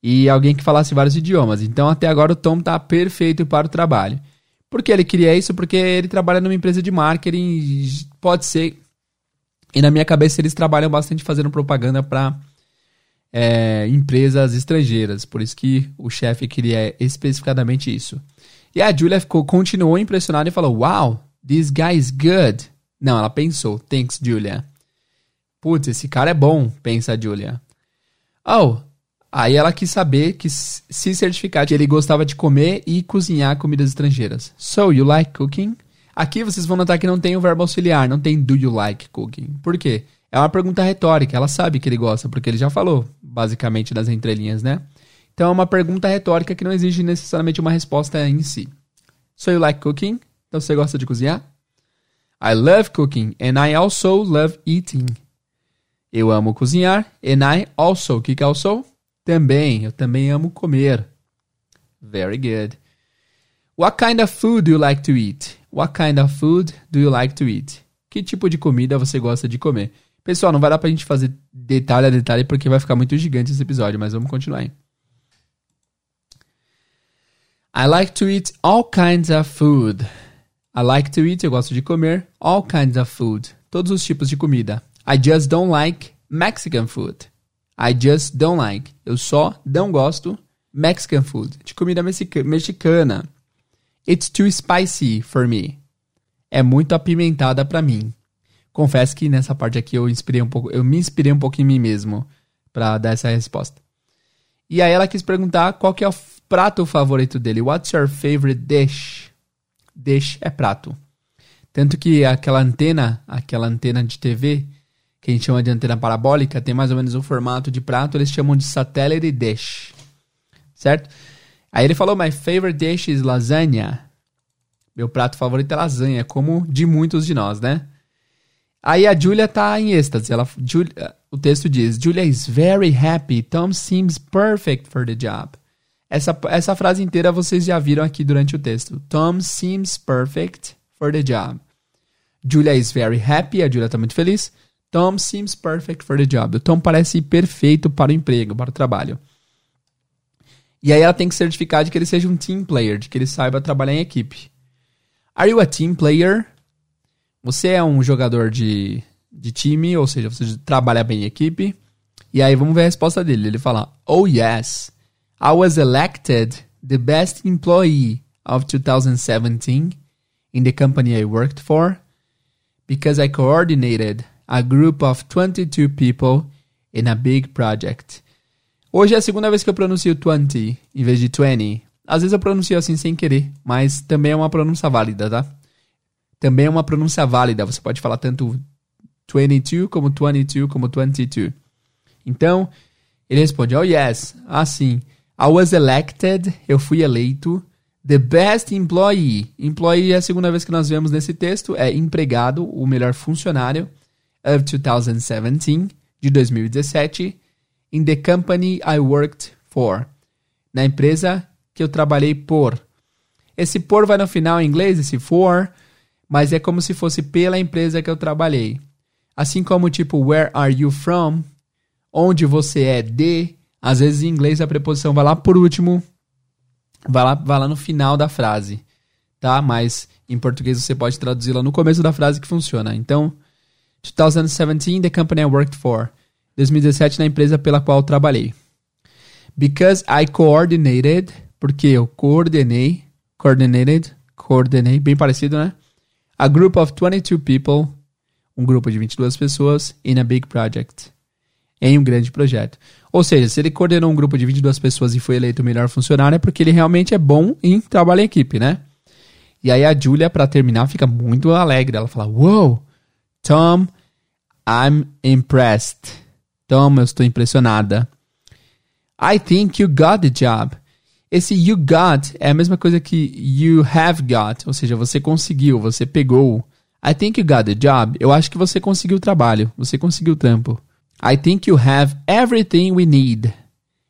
e alguém que falasse vários idiomas. Então, até agora o Tom tá perfeito para o trabalho. Por que ele queria isso? Porque ele trabalha numa empresa de marketing, pode ser. E na minha cabeça eles trabalham bastante fazendo propaganda para é, empresas estrangeiras. Por isso que o chefe queria especificadamente isso. E a Julia ficou, continuou impressionada e falou: Wow, this guy is good. Não, ela pensou: Thanks, Julia. Putz, esse cara é bom, pensa a Julia. Oh, Aí ela quis saber, que se certificar que ele gostava de comer e cozinhar comidas estrangeiras. So, you like cooking? Aqui vocês vão notar que não tem o verbo auxiliar, não tem do you like cooking. Por quê? É uma pergunta retórica, ela sabe que ele gosta, porque ele já falou, basicamente, das entrelinhas, né? Então é uma pergunta retórica que não exige necessariamente uma resposta em si. So you like cooking? Então você gosta de cozinhar? I love cooking and I also love eating. Eu amo cozinhar and I also, o que que é also? Também, eu também amo comer. Very good. What kind of food do you like to eat? What kind of food do you like to eat? Que tipo de comida você gosta de comer? Pessoal, não vai dar pra gente fazer detalhe a detalhe porque vai ficar muito gigante esse episódio, mas vamos continuar aí. I like to eat all kinds of food. I like to eat, eu gosto de comer, all kinds of food. Todos os tipos de comida. I just don't like Mexican food. I just don't like. Eu só não gosto Mexican food, de comida mexicana. It's too spicy for me. É muito apimentada para mim. Confesso que nessa parte aqui eu inspirei um pouco, eu me inspirei um pouco em mim mesmo para dar essa resposta. E aí ela quis perguntar qual que é o prato favorito dele. What's your favorite dish? Dish é prato. Tanto que aquela antena, aquela antena de TV, que a gente chama de antena parabólica, tem mais ou menos um formato de prato, eles chamam de satellite dish. Certo? Aí ele falou: My favorite dish is lasagna. Meu prato favorito é lasanha, como de muitos de nós, né? Aí a Julia tá em êxtase. Ela, Julia, o texto diz: Julia is very happy. Tom seems perfect for the job. Essa, essa frase inteira vocês já viram aqui durante o texto. Tom seems perfect for the job. Julia is very happy. A Julia tá muito feliz. Tom seems perfect for the job. O Tom parece perfeito para o emprego, para o trabalho. E aí ela tem que certificar de que ele seja um team player, de que ele saiba trabalhar em equipe. Are you a team player? Você é um jogador de, de time, ou seja, você trabalha bem em equipe. E aí vamos ver a resposta dele. Ele fala: Oh yes, I was elected the best employee of 2017 in the company I worked for because I coordinated a group of 22 people in a big project. Hoje é a segunda vez que eu pronuncio 20 em vez de 20. Às vezes eu pronuncio assim sem querer, mas também é uma pronúncia válida, tá? Também é uma pronúncia válida. Você pode falar tanto 22 como 22 como 22. Então, ele responde: Oh, yes. Assim, I was elected. Eu fui eleito. The best employee. Employee é a segunda vez que nós vemos nesse texto. É empregado, o melhor funcionário. Of 2017, de 2017. In the company I worked for. Na empresa que eu trabalhei por. Esse por vai no final em inglês, esse for, mas é como se fosse pela empresa que eu trabalhei. Assim como tipo where are you from? Onde você é de? Às vezes em inglês a preposição vai lá por último, vai lá, vai lá no final da frase, tá? Mas em português você pode traduzi-la no começo da frase que funciona. Então, 2017, the company I worked for. 2017, na empresa pela qual trabalhei. Because I coordinated porque eu coordenei, coordinated, coordenei, bem parecido, né? A group of 22 people, um grupo de 22 pessoas, in a big project, em um grande projeto. Ou seja, se ele coordenou um grupo de 22 pessoas e foi eleito o melhor funcionário, é porque ele realmente é bom em trabalho em equipe, né? E aí a Julia, para terminar, fica muito alegre. Ela fala: Wow, Tom, I'm impressed. Tom, eu estou impressionada. I think you got the job. Esse you got é a mesma coisa que you have got, ou seja, você conseguiu, você pegou. I think you got the job. Eu acho que você conseguiu o trabalho, você conseguiu o trampo. I think you have everything we need.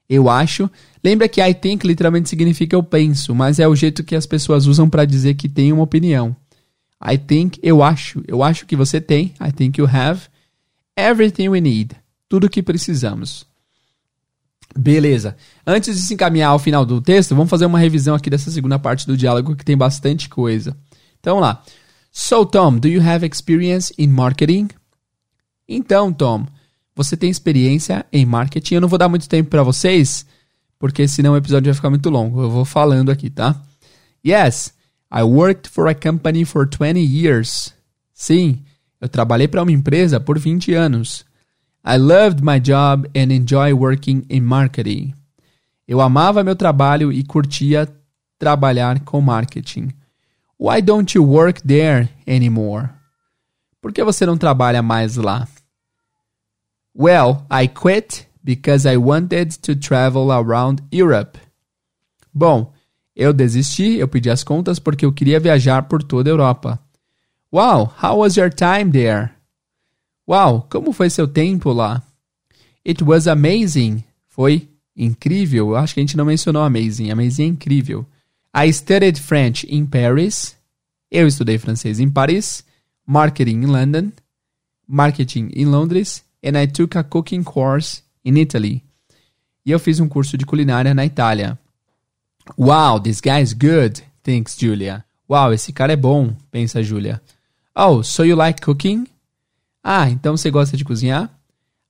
Eu acho. Lembra que I think literalmente significa eu penso, mas é o jeito que as pessoas usam para dizer que tem uma opinião. I think, eu acho. Eu acho que você tem. I think you have everything we need. Tudo que precisamos. Beleza. Antes de se encaminhar ao final do texto, vamos fazer uma revisão aqui dessa segunda parte do diálogo que tem bastante coisa. Então lá. So, Tom, do you have experience in marketing? Então, Tom, você tem experiência em marketing? Eu não vou dar muito tempo para vocês, porque senão o episódio vai ficar muito longo. Eu vou falando aqui, tá? Yes, I worked for a company for 20 years. Sim, eu trabalhei para uma empresa por 20 anos. I loved my job and enjoy working in marketing. Eu amava meu trabalho e curtia trabalhar com marketing. Why don't you work there anymore? Por que você não trabalha mais lá? Well, I quit because I wanted to travel around Europe. Bom, eu desisti, eu pedi as contas porque eu queria viajar por toda a Europa. Wow, how was your time there? Uau, como foi seu tempo lá? It was amazing. Foi incrível. Eu acho que a gente não mencionou amazing. Amazing é incrível. I studied French in Paris. Eu estudei francês em Paris. Marketing em London. Marketing em Londres. And I took a cooking course in Italy. E eu fiz um curso de culinária na Itália. Wow, this guy is good, thinks Julia. Wow, esse cara é bom, pensa Julia. Oh, so you like cooking? Ah, então você gosta de cozinhar?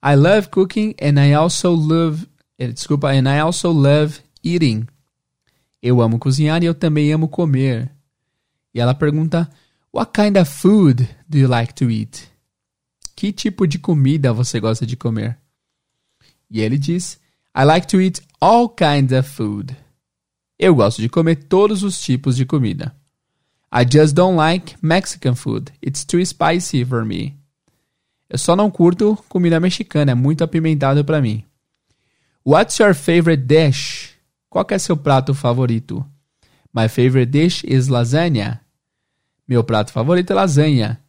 I love cooking and I also love. Eh, desculpa, and I also love eating. Eu amo cozinhar e eu também amo comer. E ela pergunta: What kind of food do you like to eat? Que tipo de comida você gosta de comer? E ele diz: I like to eat all kinds of food. Eu gosto de comer todos os tipos de comida. I just don't like Mexican food. It's too spicy for me. Eu só não curto comida mexicana, é muito apimentado para mim. What's your favorite dish? Qual é seu prato favorito? My favorite dish is lasagna. Meu prato favorito é lasanha.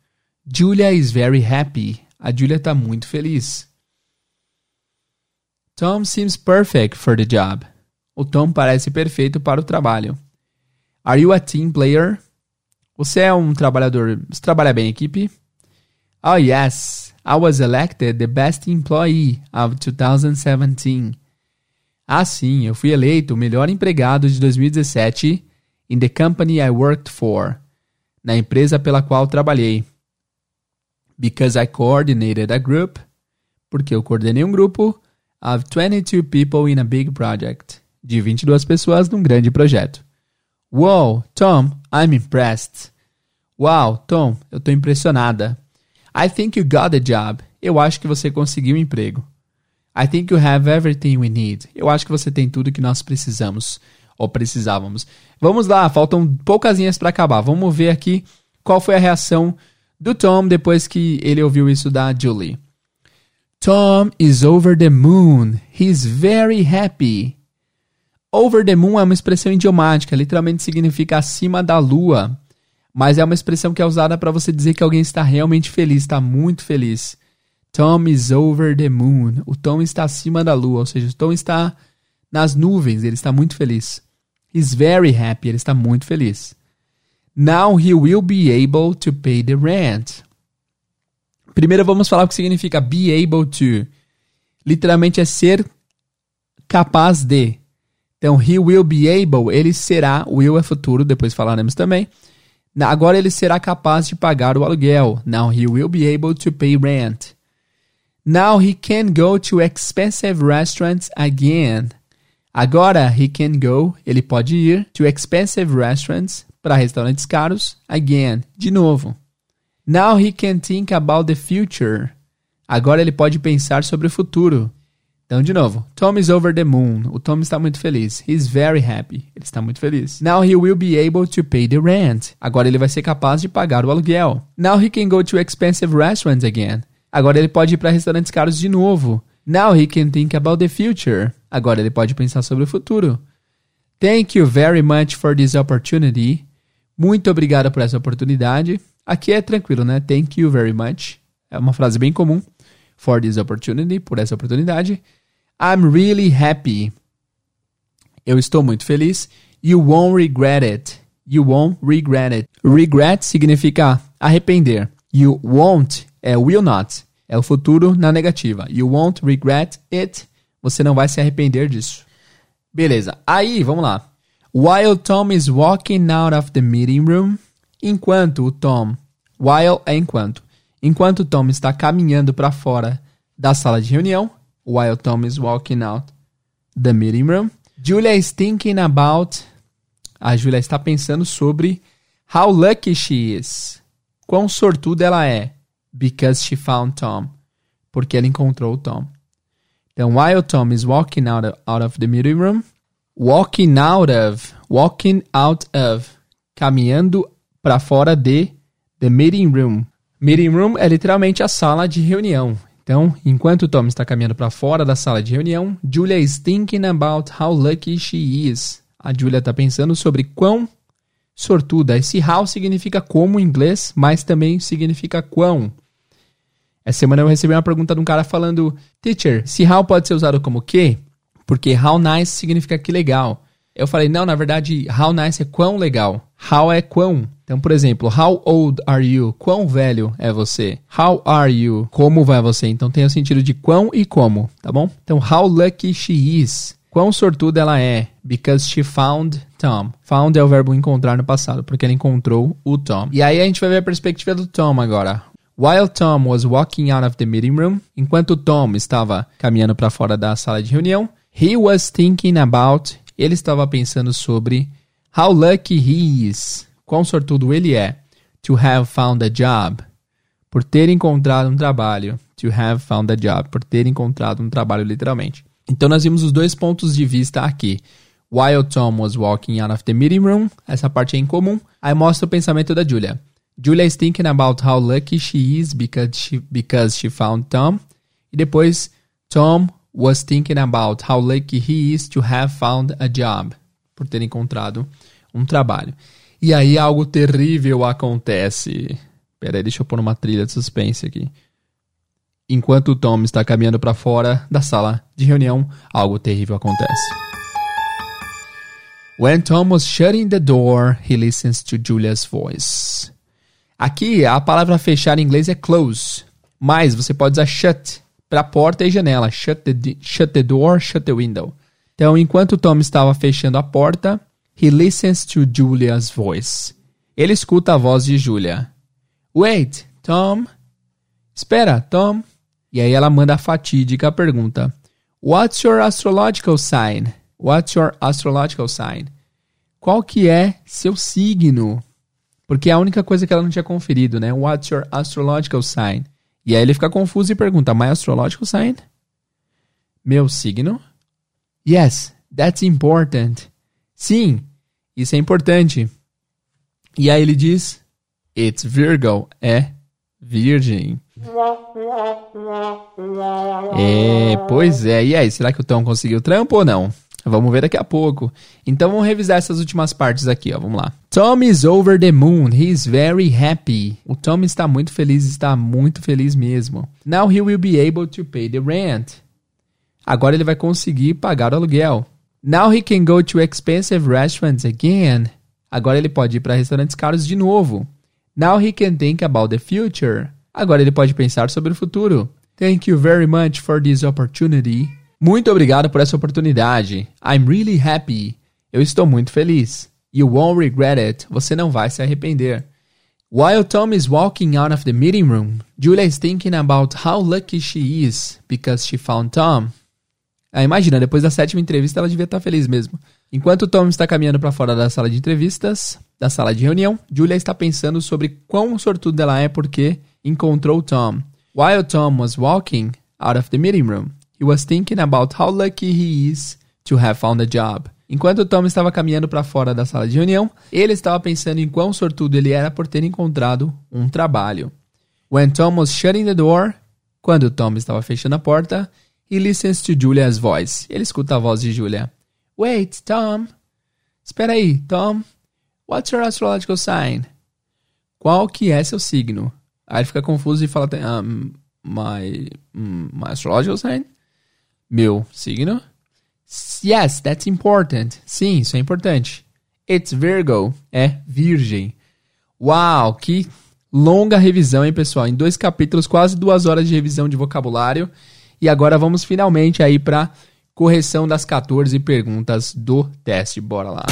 Julia is very happy. A Julia está muito feliz. Tom seems perfect for the job. O Tom parece perfeito para o trabalho. Are you a team player? Você é um trabalhador. Você trabalha bem em equipe? Oh, yes. I was elected the best employee of 2017. Ah, sim, eu fui eleito o melhor empregado de 2017 in the company I worked for na empresa pela qual trabalhei. Because I coordinated a group, porque eu coordenei um grupo of 22 people in a big project, de 22 pessoas num grande projeto. Wow, Tom, I'm impressed. Wow, Tom, eu tô impressionada. I think you got the job. Eu acho que você conseguiu o um emprego. I think you have everything we need. Eu acho que você tem tudo que nós precisamos ou precisávamos. Vamos lá, faltam poucas linhas para acabar. Vamos ver aqui qual foi a reação do Tom depois que ele ouviu isso da Julie. Tom is over the moon. He's very happy. Over the moon é uma expressão idiomática, literalmente significa acima da lua. Mas é uma expressão que é usada para você dizer que alguém está realmente feliz, está muito feliz. Tom is over the moon. O Tom está acima da lua, ou seja, o Tom está nas nuvens, ele está muito feliz. He's very happy. Ele está muito feliz. Now he will be able to pay the rent. Primeiro vamos falar o que significa be able to. Literalmente é ser capaz de. Então, he will be able, ele será, will é futuro, depois falaremos também. Agora ele será capaz de pagar o aluguel. Now he will be able to pay rent. Now he can go to expensive restaurants again. Agora, he can go, ele pode ir to expensive restaurants, para restaurantes caros, again, de novo. Now he can think about the future. Agora ele pode pensar sobre o futuro. Então, de novo, Tom is over the moon. O Tom está muito feliz. He's very happy. Ele está muito feliz. Now he will be able to pay the rent. Agora ele vai ser capaz de pagar o aluguel. Now he can go to expensive restaurants again. Agora ele pode ir para restaurantes caros de novo. Now he can think about the future. Agora ele pode pensar sobre o futuro. Thank you very much for this opportunity. Muito obrigado por essa oportunidade. Aqui é tranquilo, né? Thank you very much. É uma frase bem comum. For this opportunity, por essa oportunidade. I'm really happy. Eu estou muito feliz. You won't regret it. You won't regret it. Regret significa arrepender. You won't é will not. É o futuro na negativa. You won't regret it. Você não vai se arrepender disso. Beleza. Aí, vamos lá. While Tom is walking out of the meeting room. Enquanto o Tom. While é enquanto. Enquanto Tom está caminhando para fora da sala de reunião. While Tom is walking out the meeting room. Julia is thinking about. A Julia está pensando sobre how lucky she is. Quão sortuda ela é. Because she found Tom. Porque ela encontrou o Tom. Então, while Tom is walking out of, out of the meeting room, walking out of, walking out of, caminhando para fora de the meeting room. Meeting room é literalmente a sala de reunião. Então, enquanto Tom está caminhando para fora da sala de reunião, Julia is thinking about how lucky she is. A Julia está pensando sobre quão sortuda. Esse how significa como em inglês, mas também significa quão. Essa semana eu recebi uma pergunta de um cara falando: Teacher, se how pode ser usado como que? Porque how nice significa que legal. Eu falei: Não, na verdade, how nice é quão legal. How é quão. Então, por exemplo, how old are you? Quão velho é você? How are you? Como vai você? Então tem o sentido de quão e como, tá bom? Então, how lucky she is. Quão sortuda ela é? Because she found Tom. Found é o verbo encontrar no passado, porque ela encontrou o Tom. E aí a gente vai ver a perspectiva do Tom agora. While Tom was walking out of the meeting room, enquanto Tom estava caminhando para fora da sala de reunião, he was thinking about, ele estava pensando sobre how lucky he is, quão sortudo ele é, to have found a job, por ter encontrado um trabalho, to have found a job, por ter encontrado um trabalho literalmente. Então nós vimos os dois pontos de vista aqui. While Tom was walking out of the meeting room, essa parte é incomum. Aí mostra o pensamento da Julia. Julia is thinking about how lucky she is because she, because she found Tom. E depois, Tom was thinking about how lucky he is to have found a job. Por ter encontrado um trabalho. E aí algo terrível acontece. Pera aí, deixa eu pôr uma trilha de suspense aqui. Enquanto Tom está caminhando para fora da sala de reunião, algo terrível acontece. When Tom was shutting the door, he listens to Julia's voice. Aqui a palavra fechar em inglês é close, mas você pode usar shut para porta e janela. Shut the, shut the door, shut the window. Então, enquanto Tom estava fechando a porta, he listens to Julia's voice. Ele escuta a voz de Julia. Wait, Tom. Espera, Tom. E aí ela manda a fatídica pergunta: What's your astrological sign? What's your astrological sign? Qual que é seu signo? Porque é a única coisa que ela não tinha conferido, né? What's your astrological sign? E aí ele fica confuso e pergunta: My astrological sign? Meu signo? Yes, that's important. Sim, isso é importante. E aí ele diz: It's Virgo. É virgem. É, pois é. E aí, será que o Tom conseguiu trampo ou não? Vamos ver daqui a pouco. Então vamos revisar essas últimas partes aqui, ó. Vamos lá. Tom is over the moon. He is very happy. O Tom está muito feliz, está muito feliz mesmo. Now he will be able to pay the rent. Agora ele vai conseguir pagar o aluguel. Now he can go to expensive restaurants again. Agora ele pode ir para restaurantes caros de novo. Now he can think about the future. Agora ele pode pensar sobre o futuro. Thank you very much for this opportunity. Muito obrigado por essa oportunidade. I'm really happy. Eu estou muito feliz. You won't regret it. Você não vai se arrepender. While Tom is walking out of the meeting room, Julia is thinking about how lucky she is because she found Tom. Ah, imagina, depois da sétima entrevista ela devia estar feliz mesmo. Enquanto Tom está caminhando para fora da sala de entrevistas, da sala de reunião, Julia está pensando sobre quão sortuda ela é porque encontrou Tom. While Tom was walking out of the meeting room, he was thinking about how lucky he is to have found a job. Enquanto Tom estava caminhando para fora da sala de reunião, ele estava pensando em quão sortudo ele era por ter encontrado um trabalho. When Tom was shutting the door, quando Tom estava fechando a porta, he listens to Julia's voice. Ele escuta a voz de Julia. Wait, Tom. Espera aí, Tom. What's your astrological sign? Qual que é seu signo? Aí ele fica confuso e fala, um, my, um, my astrological sign? Meu signo? Yes, that's important. Sim, isso é importante. It's Virgo. É virgem. Uau, que longa revisão, hein, pessoal? Em dois capítulos, quase duas horas de revisão de vocabulário. E agora vamos finalmente aí para correção das 14 perguntas do teste. Bora lá.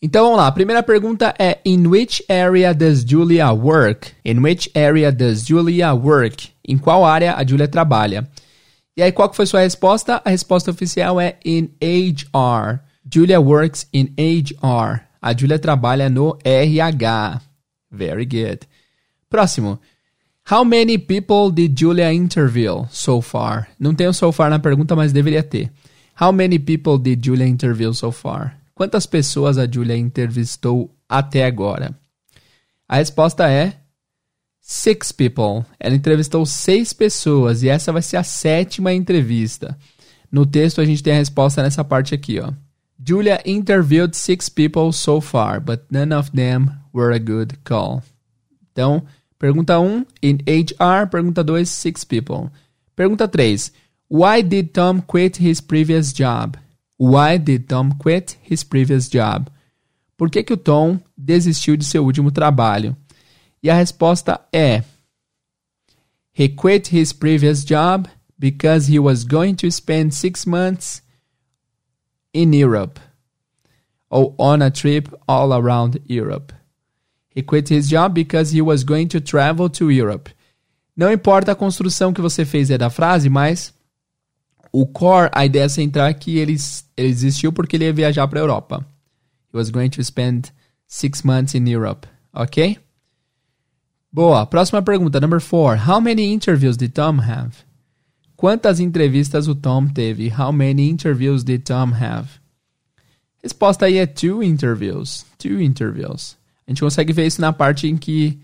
Então vamos lá. A primeira pergunta é: In which area does Julia work? In which area does Julia work? Em qual área a Julia trabalha? E aí, qual que foi sua resposta? A resposta oficial é in HR. Julia works in HR. A Julia trabalha no RH. Very good. Próximo. How many people did Julia interview so far? Não tem o so far na pergunta, mas deveria ter. How many people did Julia interview so far? Quantas pessoas a Julia entrevistou até agora? A resposta é six people. Ela entrevistou seis pessoas e essa vai ser a sétima entrevista. No texto a gente tem a resposta nessa parte aqui, ó. Julia interviewed six people so far, but none of them were a good call. Então, pergunta 1, um, in HR. Pergunta 2, six people. Pergunta 3, why did Tom quit his previous job? Why did Tom quit his previous job? Por que, que o Tom desistiu de seu último trabalho? E a resposta é: He quit his previous job because he was going to spend six months in Europe or on a trip all around Europe. He quit his job because he was going to travel to Europe. Não importa a construção que você fez é da frase, mas o core, a ideia central é que ele, ele existiu porque ele ia viajar para a Europa. He was going to spend six months in Europe, ok? Boa. Próxima pergunta, number four. How many interviews did Tom have? Quantas entrevistas o Tom teve? How many interviews did Tom have? Resposta aí é two interviews. Two interviews. A gente consegue ver isso na parte em que.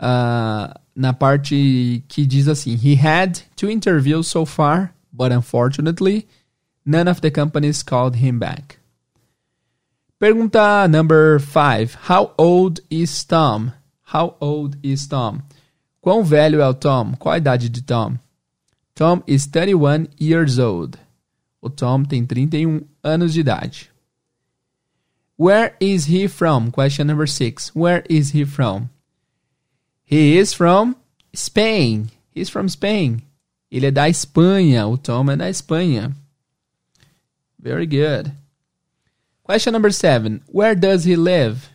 Uh, na parte que diz assim: He had two interviews so far, but unfortunately, none of the companies called him back. Pergunta number five: How old is Tom? How old is Tom? Quão velho é o Tom? Qual a idade de Tom? Tom is 31 years old. O Tom tem 31 anos de idade. Where is he from? Question number six. Where is he from? He is from Spain. He's from Spain. Ele é da Espanha. O Tom é da Espanha. Very good. Question number seven. Where does he live?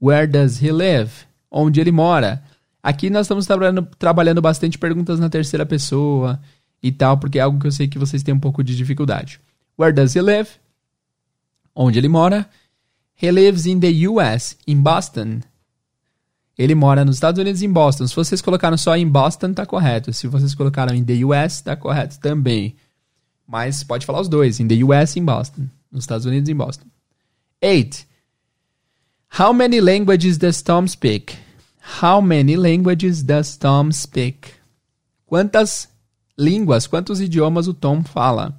Where does he live? Onde ele mora? Aqui nós estamos trabalhando, trabalhando bastante perguntas na terceira pessoa e tal, porque é algo que eu sei que vocês têm um pouco de dificuldade. Where does he live? onde ele mora. He lives in the US, in Boston. Ele mora nos Estados Unidos, em Boston. Se vocês colocaram só em Boston, tá correto. Se vocês colocaram em the US, tá correto também. Mas pode falar os dois, in the US em Boston. Nos Estados Unidos em Boston. 8. How many languages does Tom speak? How many languages does Tom speak? Quantas línguas, quantos idiomas o Tom fala?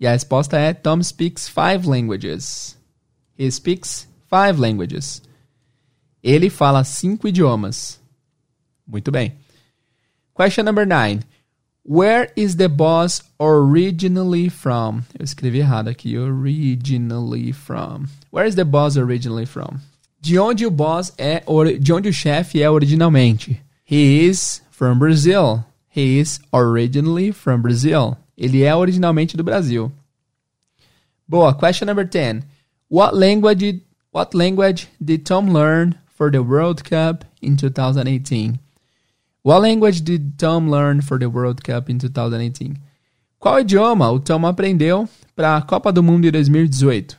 E a resposta é Tom speaks five languages. He speaks five languages. Ele fala cinco idiomas. Muito bem. Question number nine. Where is the boss originally from? Eu escrevi errado aqui. Originally from. Where is the boss originally from? De onde o boss é, de onde o chefe é originalmente? He is from Brazil. He is originally from Brazil. Ele é originalmente do Brasil. Boa. Question number 10. What language what language did Tom learn for the World Cup in 2018? What language did Tom learn for the World Cup in 2018? Qual idioma o Tom aprendeu para a Copa do Mundo de 2018?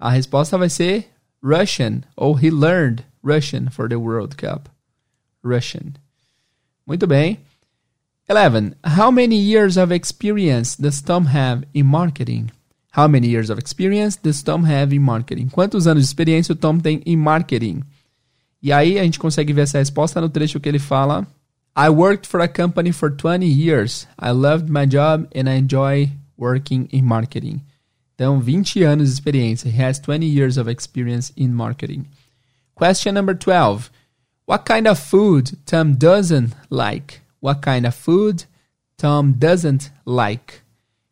A resposta vai ser Russian, ou he learned Russian for the World Cup. Russian. Muito bem. 11. How many years of experience does Tom have in marketing? How many years of experience does Tom have in marketing? Quantos anos de experiência o Tom tem em marketing? E aí a gente consegue ver essa resposta no trecho que ele fala: I worked for a company for 20 years. I loved my job and I enjoy working in marketing. Então, 20 anos de experiência. He has 20 years of experience in marketing. Question number 12. What kind of food Tom doesn't like? What kind of food Tom doesn't like?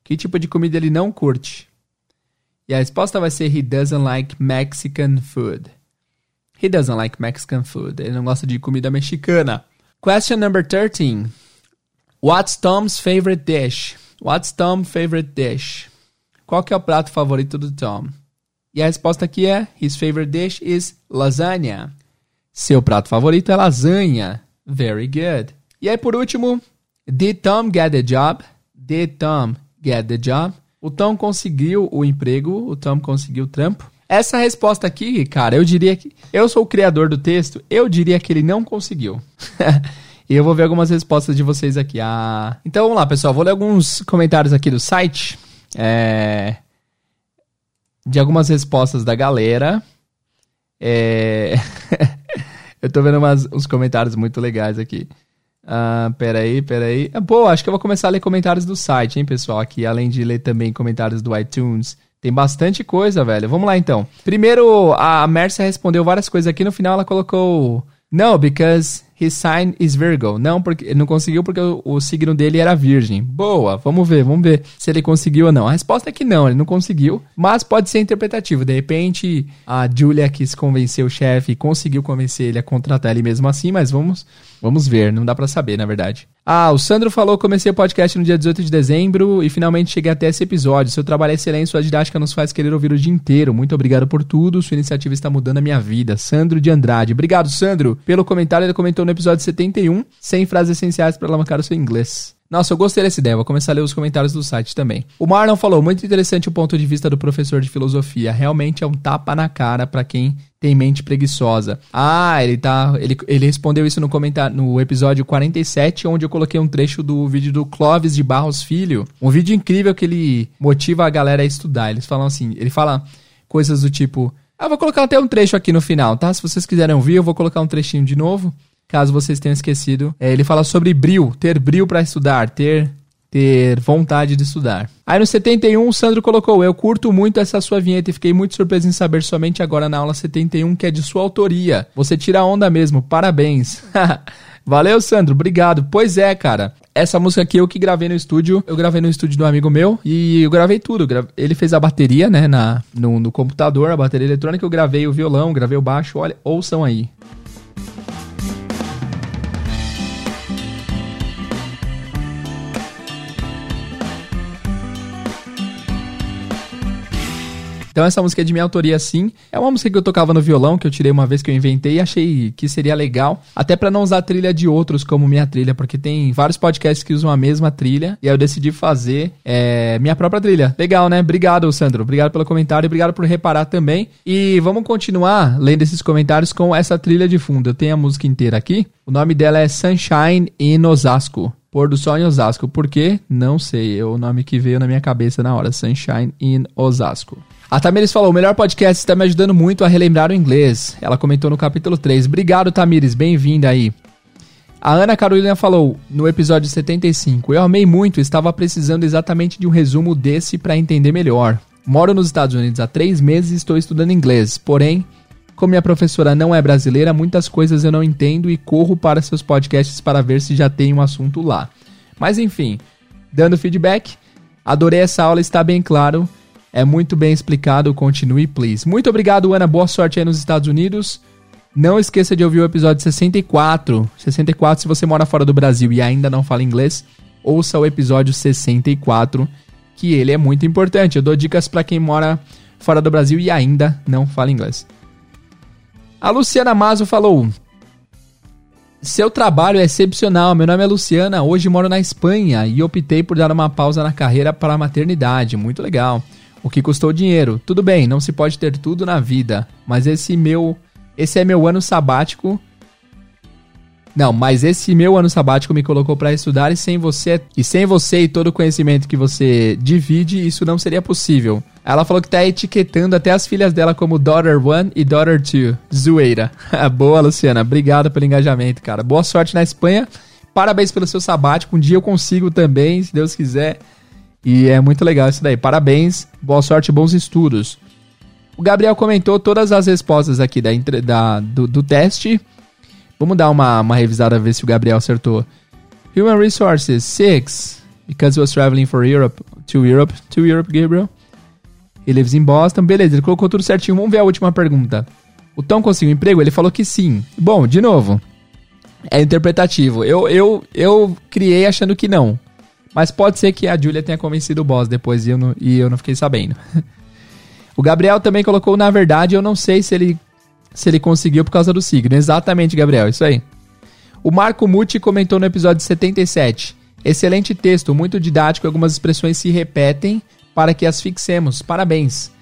Que tipo de comida ele não curte? E a resposta vai ser He doesn't like Mexican food. He doesn't like Mexican food. Ele não gosta de comida mexicana. Question number 13. What's Tom's favorite dish? What's Tom's favorite dish? Qual que é o prato favorito do Tom? E a resposta aqui é His favorite dish is lasagna. Seu prato favorito é lasanha. Very good. E aí, por último, Did Tom get the job? Did Tom get the job? O Tom conseguiu o emprego, o Tom conseguiu o trampo. Essa resposta aqui, cara, eu diria que. Eu sou o criador do texto, eu diria que ele não conseguiu. e eu vou ver algumas respostas de vocês aqui. Ah, então vamos lá, pessoal. Vou ler alguns comentários aqui do site. É... De algumas respostas da galera. É... eu tô vendo umas, uns comentários muito legais aqui. Ah, peraí, peraí. Ah, pô, acho que eu vou começar a ler comentários do site, hein, pessoal? Aqui, além de ler também comentários do iTunes. Tem bastante coisa, velho. Vamos lá, então. Primeiro, a Mércia respondeu várias coisas aqui. No final, ela colocou... No, because his sign is Virgo. Não, porque não conseguiu porque o, o, signo dele era virgem. Boa, vamos ver, vamos ver se ele conseguiu ou não. A resposta é que não, ele não conseguiu, mas pode ser interpretativo. De repente, a Julia quis convencer o chefe e conseguiu convencer ele a contratar ele mesmo assim, mas vamos Vamos ver, não dá para saber, na verdade. Ah, o Sandro falou: comecei o podcast no dia 18 de dezembro e finalmente cheguei até esse episódio. Seu trabalho é excelente, sua didática nos faz querer ouvir o dia inteiro. Muito obrigado por tudo, sua iniciativa está mudando a minha vida. Sandro de Andrade. Obrigado, Sandro, pelo comentário. Ele comentou no episódio 71, 100 frases essenciais para alavancar o seu inglês. Nossa, eu gostei dessa ideia. Vou começar a ler os comentários do site também. O Marlon falou: muito interessante o ponto de vista do professor de filosofia. Realmente é um tapa na cara para quem tem mente preguiçosa. Ah, ele tá. Ele, ele respondeu isso no comentário no episódio 47, onde eu coloquei um trecho do vídeo do Clóvis de Barros Filho. Um vídeo incrível que ele motiva a galera a estudar. Eles falam assim, ele fala coisas do tipo. Ah, vou colocar até um trecho aqui no final, tá? Se vocês quiserem ouvir, eu vou colocar um trechinho de novo. Caso vocês tenham esquecido. É, ele fala sobre bril, ter bril para estudar, ter ter vontade de estudar. Aí no 71, o Sandro colocou: Eu curto muito essa sua vinheta e fiquei muito surpreso em saber somente agora na aula 71 que é de sua autoria. Você tira onda mesmo, parabéns. Valeu, Sandro, obrigado. Pois é, cara. Essa música aqui eu que gravei no estúdio. Eu gravei no estúdio do amigo meu e eu gravei tudo. Ele fez a bateria, né, na, no, no computador, a bateria eletrônica. Eu gravei o violão, gravei o baixo. Olha, ouçam aí. Então essa música é de minha autoria sim. É uma música que eu tocava no violão, que eu tirei uma vez que eu inventei e achei que seria legal. Até para não usar trilha de outros como minha trilha, porque tem vários podcasts que usam a mesma trilha. E aí eu decidi fazer é, minha própria trilha. Legal, né? Obrigado, Sandro. Obrigado pelo comentário obrigado por reparar também. E vamos continuar lendo esses comentários com essa trilha de fundo. Eu tenho a música inteira aqui. O nome dela é Sunshine in Osasco. Pôr do Sol em Osasco. Por quê? Não sei. É o nome que veio na minha cabeça na hora. Sunshine in Osasco. A Tamires falou: o melhor podcast está me ajudando muito a relembrar o inglês. Ela comentou no capítulo 3. Obrigado, Tamires, bem-vinda aí. A Ana Carolina falou no episódio 75: Eu amei muito, estava precisando exatamente de um resumo desse para entender melhor. Moro nos Estados Unidos há três meses e estou estudando inglês, porém, como minha professora não é brasileira, muitas coisas eu não entendo e corro para seus podcasts para ver se já tem um assunto lá. Mas enfim, dando feedback, adorei essa aula, está bem claro é muito bem explicado. Continue, please. Muito obrigado, Ana. Boa sorte aí nos Estados Unidos. Não esqueça de ouvir o episódio 64. 64, se você mora fora do Brasil e ainda não fala inglês, ouça o episódio 64, que ele é muito importante. Eu dou dicas para quem mora fora do Brasil e ainda não fala inglês. A Luciana Mazo falou: Seu trabalho é excepcional. Meu nome é Luciana. Hoje moro na Espanha e optei por dar uma pausa na carreira para a maternidade. Muito legal o que custou dinheiro. Tudo bem, não se pode ter tudo na vida, mas esse meu, esse é meu ano sabático. Não, mas esse meu ano sabático me colocou para estudar e sem você e sem você e todo o conhecimento que você divide, isso não seria possível. Ela falou que tá etiquetando até as filhas dela como Daughter One e Daughter Two. Zoeira. Boa, Luciana. Obrigado pelo engajamento, cara. Boa sorte na Espanha. Parabéns pelo seu sabático. Um dia eu consigo também, se Deus quiser. E é muito legal isso daí. Parabéns, boa sorte, bons estudos. O Gabriel comentou todas as respostas aqui da, da do, do, teste. Vamos dar uma, uma revisada, ver se o Gabriel acertou. Human Resources, 6. Because he was traveling for Europe, to Europe, to Europe, Gabriel. He lives in Boston. Beleza, ele colocou tudo certinho. Vamos ver a última pergunta. O Tom conseguiu emprego? Ele falou que sim. Bom, de novo. É interpretativo. Eu, eu, eu criei achando que não. Mas pode ser que a Julia tenha convencido o boss depois e eu não, e eu não fiquei sabendo. o Gabriel também colocou, na verdade, eu não sei se ele, se ele conseguiu por causa do signo. Exatamente, Gabriel, isso aí. O Marco Muti comentou no episódio 77. Excelente texto, muito didático, algumas expressões se repetem para que as fixemos. Parabéns.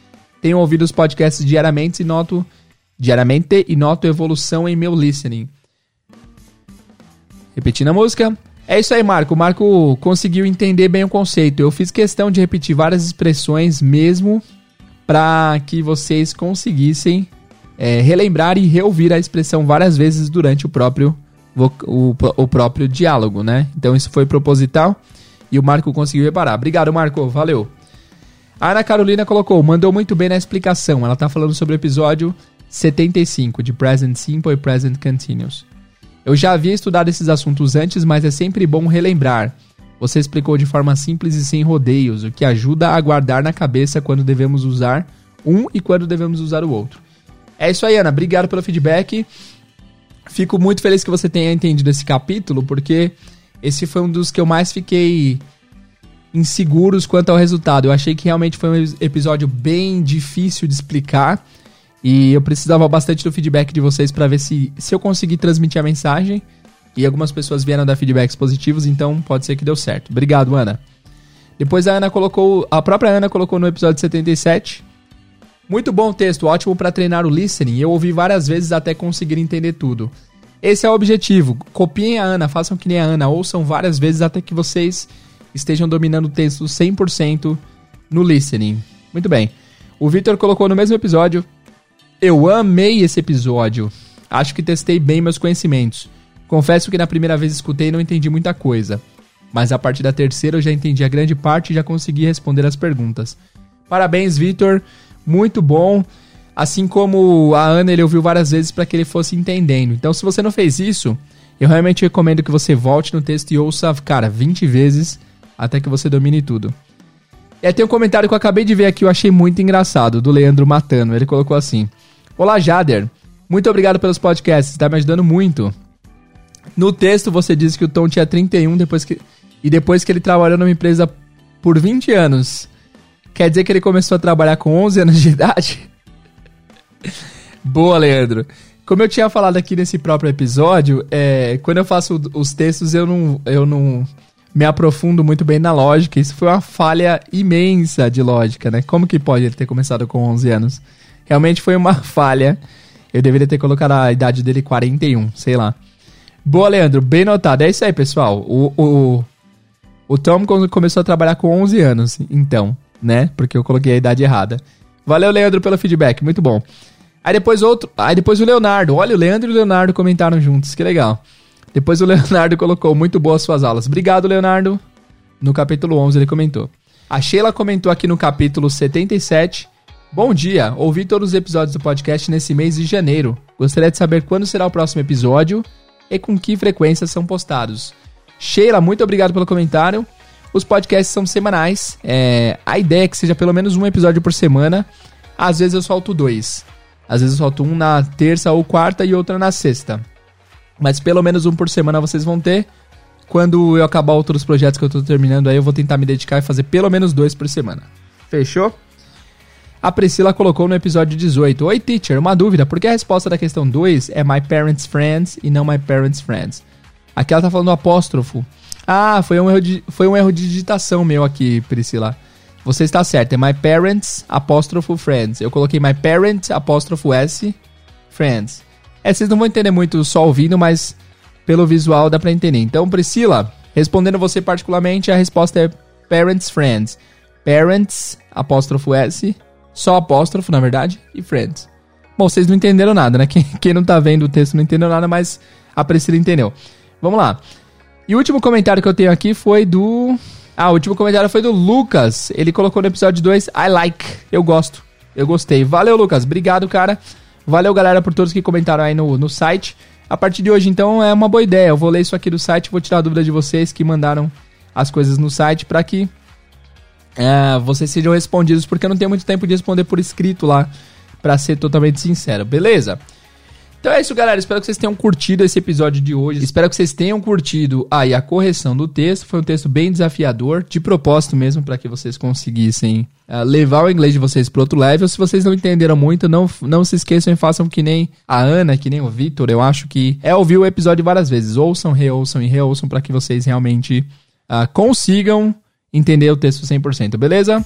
Tenho ouvido os podcasts diariamente e noto diariamente e noto evolução em meu listening. Repetindo a música. É isso aí, Marco. O Marco conseguiu entender bem o conceito. Eu fiz questão de repetir várias expressões mesmo para que vocês conseguissem é, relembrar e reouvir a expressão várias vezes durante o próprio, o, o próprio diálogo, né? Então isso foi proposital e o Marco conseguiu reparar. Obrigado, Marco. Valeu. A Ana Carolina colocou, mandou muito bem na explicação. Ela está falando sobre o episódio 75 de Present Simple e Present Continuous. Eu já havia estudado esses assuntos antes, mas é sempre bom relembrar. Você explicou de forma simples e sem rodeios, o que ajuda a guardar na cabeça quando devemos usar um e quando devemos usar o outro. É isso aí, Ana. Obrigado pelo feedback. Fico muito feliz que você tenha entendido esse capítulo, porque esse foi um dos que eu mais fiquei inseguros quanto ao resultado. Eu achei que realmente foi um episódio bem difícil de explicar. E eu precisava bastante do feedback de vocês para ver se, se eu consegui transmitir a mensagem. E algumas pessoas vieram dar feedbacks positivos, então pode ser que deu certo. Obrigado, Ana. Depois a Ana colocou. A própria Ana colocou no episódio 77. Muito bom texto, ótimo para treinar o listening. Eu ouvi várias vezes até conseguir entender tudo. Esse é o objetivo. Copiem a Ana, façam que nem a Ana, ouçam várias vezes até que vocês estejam dominando o texto 100% no listening. Muito bem. O Victor colocou no mesmo episódio. Eu amei esse episódio. Acho que testei bem meus conhecimentos. Confesso que na primeira vez escutei não entendi muita coisa. Mas a partir da terceira eu já entendi a grande parte e já consegui responder as perguntas. Parabéns, Victor. Muito bom. Assim como a Ana, ele ouviu várias vezes para que ele fosse entendendo. Então, se você não fez isso, eu realmente recomendo que você volte no texto e ouça, cara, 20 vezes até que você domine tudo. E aí tem um comentário que eu acabei de ver aqui, eu achei muito engraçado, do Leandro Matano. Ele colocou assim: Olá, Jader. Muito obrigado pelos podcasts, está me ajudando muito. No texto você disse que o Tom tinha 31 depois que, e depois que ele trabalhou numa empresa por 20 anos. Quer dizer que ele começou a trabalhar com 11 anos de idade? Boa, Leandro. Como eu tinha falado aqui nesse próprio episódio, é, quando eu faço os textos eu não, eu não me aprofundo muito bem na lógica. Isso foi uma falha imensa de lógica, né? Como que pode ele ter começado com 11 anos? Realmente foi uma falha. Eu deveria ter colocado a idade dele 41, sei lá. Boa, Leandro. Bem notado. É isso aí, pessoal. O, o, o Tom começou a trabalhar com 11 anos, então, né? Porque eu coloquei a idade errada. Valeu, Leandro, pelo feedback. Muito bom. Aí depois outro. Aí depois o Leonardo. Olha, o Leandro e o Leonardo comentaram juntos. Que legal. Depois o Leonardo colocou muito boas suas aulas. Obrigado, Leonardo. No capítulo 11 ele comentou. A Sheila comentou aqui no capítulo 77. Bom dia, ouvi todos os episódios do podcast nesse mês de janeiro. Gostaria de saber quando será o próximo episódio e com que frequência são postados. Sheila, muito obrigado pelo comentário. Os podcasts são semanais. É, a ideia é que seja pelo menos um episódio por semana. Às vezes eu solto dois. Às vezes eu solto um na terça ou quarta e outra na sexta. Mas pelo menos um por semana vocês vão ter. Quando eu acabar outros projetos que eu tô terminando aí, eu vou tentar me dedicar e fazer pelo menos dois por semana. Fechou? A Priscila colocou no episódio 18: Oi, teacher, uma dúvida. Por que a resposta da questão 2 é My Parents Friends e não My Parents Friends? Aqui ela tá falando apóstrofo. Ah, foi um erro de, foi um erro de digitação meu aqui, Priscila. Você está certo, é My Parents, apóstrofo Friends. Eu coloquei My Parents, apóstrofo S, Friends. É, vocês não vão entender muito só ouvindo, mas pelo visual dá pra entender. Então, Priscila, respondendo você particularmente, a resposta é Parents, Friends. Parents, apóstrofo S, só apóstrofo, na verdade, e Friends. Bom, vocês não entenderam nada, né? Quem, quem não tá vendo o texto não entendeu nada, mas a Priscila entendeu. Vamos lá. E o último comentário que eu tenho aqui foi do. Ah, o último comentário foi do Lucas. Ele colocou no episódio 2, I like. Eu gosto. Eu gostei. Valeu, Lucas. Obrigado, cara. Valeu, galera, por todos que comentaram aí no, no site. A partir de hoje, então, é uma boa ideia. Eu vou ler isso aqui do site, vou tirar a dúvida de vocês que mandaram as coisas no site para que é, vocês sejam respondidos, porque eu não tenho muito tempo de responder por escrito lá, para ser totalmente sincero, beleza? Então é isso, galera. Espero que vocês tenham curtido esse episódio de hoje. Espero que vocês tenham curtido aí a correção do texto. Foi um texto bem desafiador, de propósito mesmo, para que vocês conseguissem uh, levar o inglês de vocês para outro level. Se vocês não entenderam muito, não, não se esqueçam e façam que nem a Ana, que nem o Victor. Eu acho que é ouvir o episódio várias vezes. Ouçam, reouçam e reouçam para que vocês realmente uh, consigam entender o texto 100%, beleza?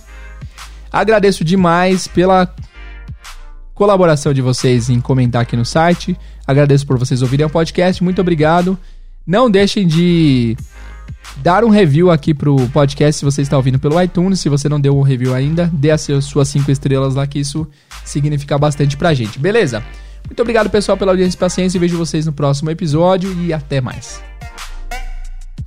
Agradeço demais pela colaboração de vocês em comentar aqui no site. Agradeço por vocês ouvirem o podcast. Muito obrigado. Não deixem de dar um review aqui pro podcast se você está ouvindo pelo iTunes. Se você não deu um review ainda, dê as suas cinco estrelas lá, que isso significa bastante pra gente. Beleza? Muito obrigado, pessoal, pela audiência e paciência. Vejo vocês no próximo episódio e até mais.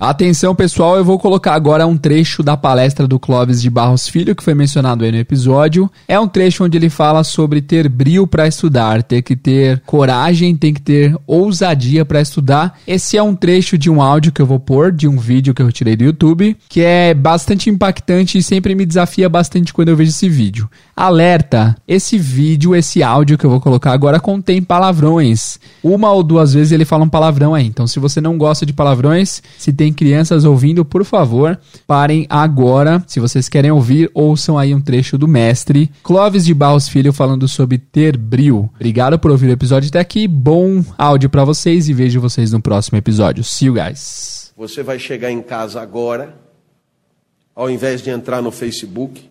Atenção pessoal, eu vou colocar agora um trecho da palestra do Clóvis de Barros Filho, que foi mencionado aí no episódio. É um trecho onde ele fala sobre ter brio para estudar, ter que ter coragem, tem que ter ousadia para estudar. Esse é um trecho de um áudio que eu vou pôr, de um vídeo que eu tirei do YouTube, que é bastante impactante e sempre me desafia bastante quando eu vejo esse vídeo. Alerta, esse vídeo, esse áudio que eu vou colocar agora contém palavrões. Uma ou duas vezes ele fala um palavrão aí. Então se você não gosta de palavrões, se tem crianças ouvindo, por favor, parem agora. Se vocês querem ouvir, ouçam aí um trecho do mestre Clóvis de Barros Filho falando sobre ter brio. Obrigado por ouvir o episódio até aqui. Bom áudio para vocês e vejo vocês no próximo episódio. See you guys. Você vai chegar em casa agora, ao invés de entrar no Facebook,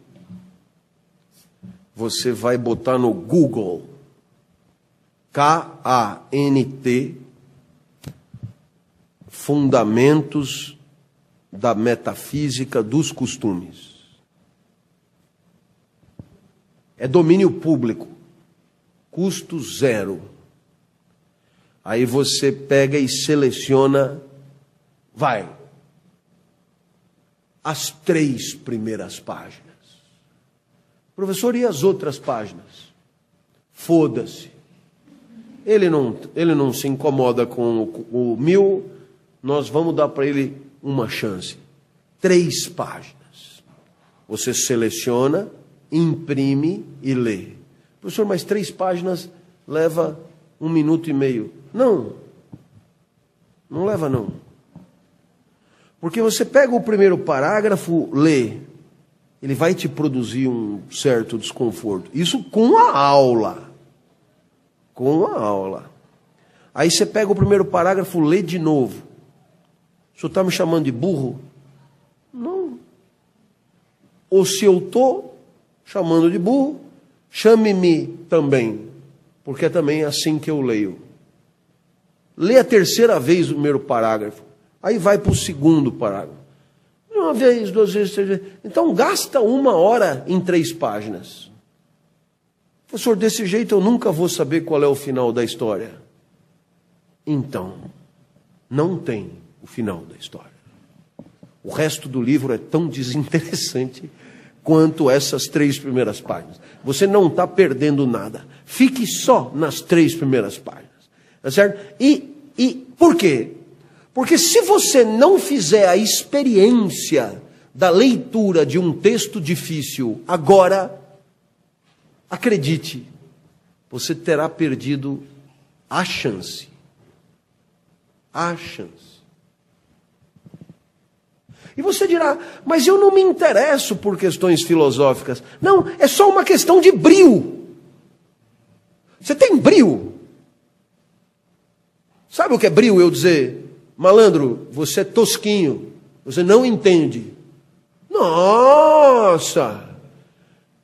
você vai botar no Google K-A-N-T Fundamentos da Metafísica dos Costumes. É domínio público, custo zero. Aí você pega e seleciona, vai, as três primeiras páginas. Professor, e as outras páginas? Foda-se. Ele não, ele não se incomoda com o, o mil, nós vamos dar para ele uma chance. Três páginas. Você seleciona, imprime e lê. Professor, mas três páginas leva um minuto e meio. Não. Não leva, não. Porque você pega o primeiro parágrafo, lê, ele vai te produzir um certo desconforto. Isso com a aula. Com a aula. Aí você pega o primeiro parágrafo, lê de novo. O senhor está me chamando de burro? Não. Ou se eu estou chamando de burro, chame-me também, porque é também assim que eu leio. Lê a terceira vez o primeiro parágrafo, aí vai para o segundo parágrafo. Uma vez, duas vezes, três vezes. Então gasta uma hora em três páginas. Professor, desse jeito eu nunca vou saber qual é o final da história. Então, não tem o final da história. O resto do livro é tão desinteressante quanto essas três primeiras páginas. Você não está perdendo nada. Fique só nas três primeiras páginas. Tá certo? E, e por quê? Porque se você não fizer a experiência da leitura de um texto difícil agora, acredite, você terá perdido a chance. A chance. E você dirá, mas eu não me interesso por questões filosóficas. Não, é só uma questão de brio. Você tem brio? Sabe o que é brio? Eu dizer, Malandro, você é tosquinho, você não entende. Nossa!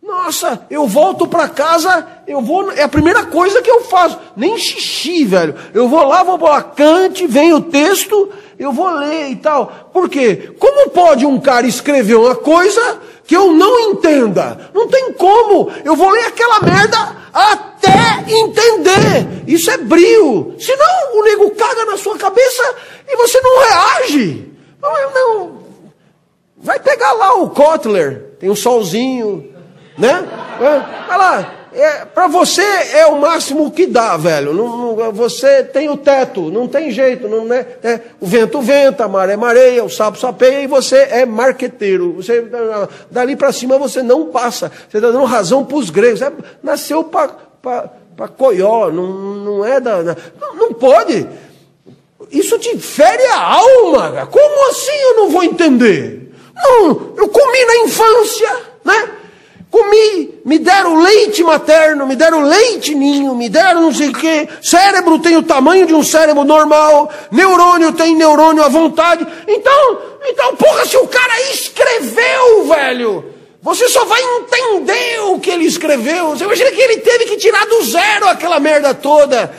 Nossa, eu volto para casa, eu vou, é a primeira coisa que eu faço, nem xixi, velho. Eu vou lá, vou para Kant, vem o texto, eu vou ler e tal. Por quê? Como pode um cara escrever uma coisa que eu não entenda? Não tem como. Eu vou ler aquela merda até entender. Isso é brio. Senão o nego caga na sua cabeça e você não reage. Não, não. Vai pegar lá o Kotler, tem um solzinho, né? Vai lá. É, para você é o máximo que dá, velho. Não, não, você tem o teto, não tem jeito. Não, né? É, o vento venta, a maré mareia, o sapo sapeia e você é marqueteiro. Você, dali para cima você não passa. Você está dando razão para os gregos. É, nasceu para coió, não, não é da. Não, não pode. Isso te fere a alma. Como assim eu não vou entender? Não, eu comi na infância, né? Comi, me deram leite materno, me deram leite ninho, me deram não sei o quê. Cérebro tem o tamanho de um cérebro normal, neurônio tem neurônio à vontade. Então, então, porra, se o cara escreveu, velho, você só vai entender o que ele escreveu. Você imagina que ele teve que tirar do zero aquela merda toda.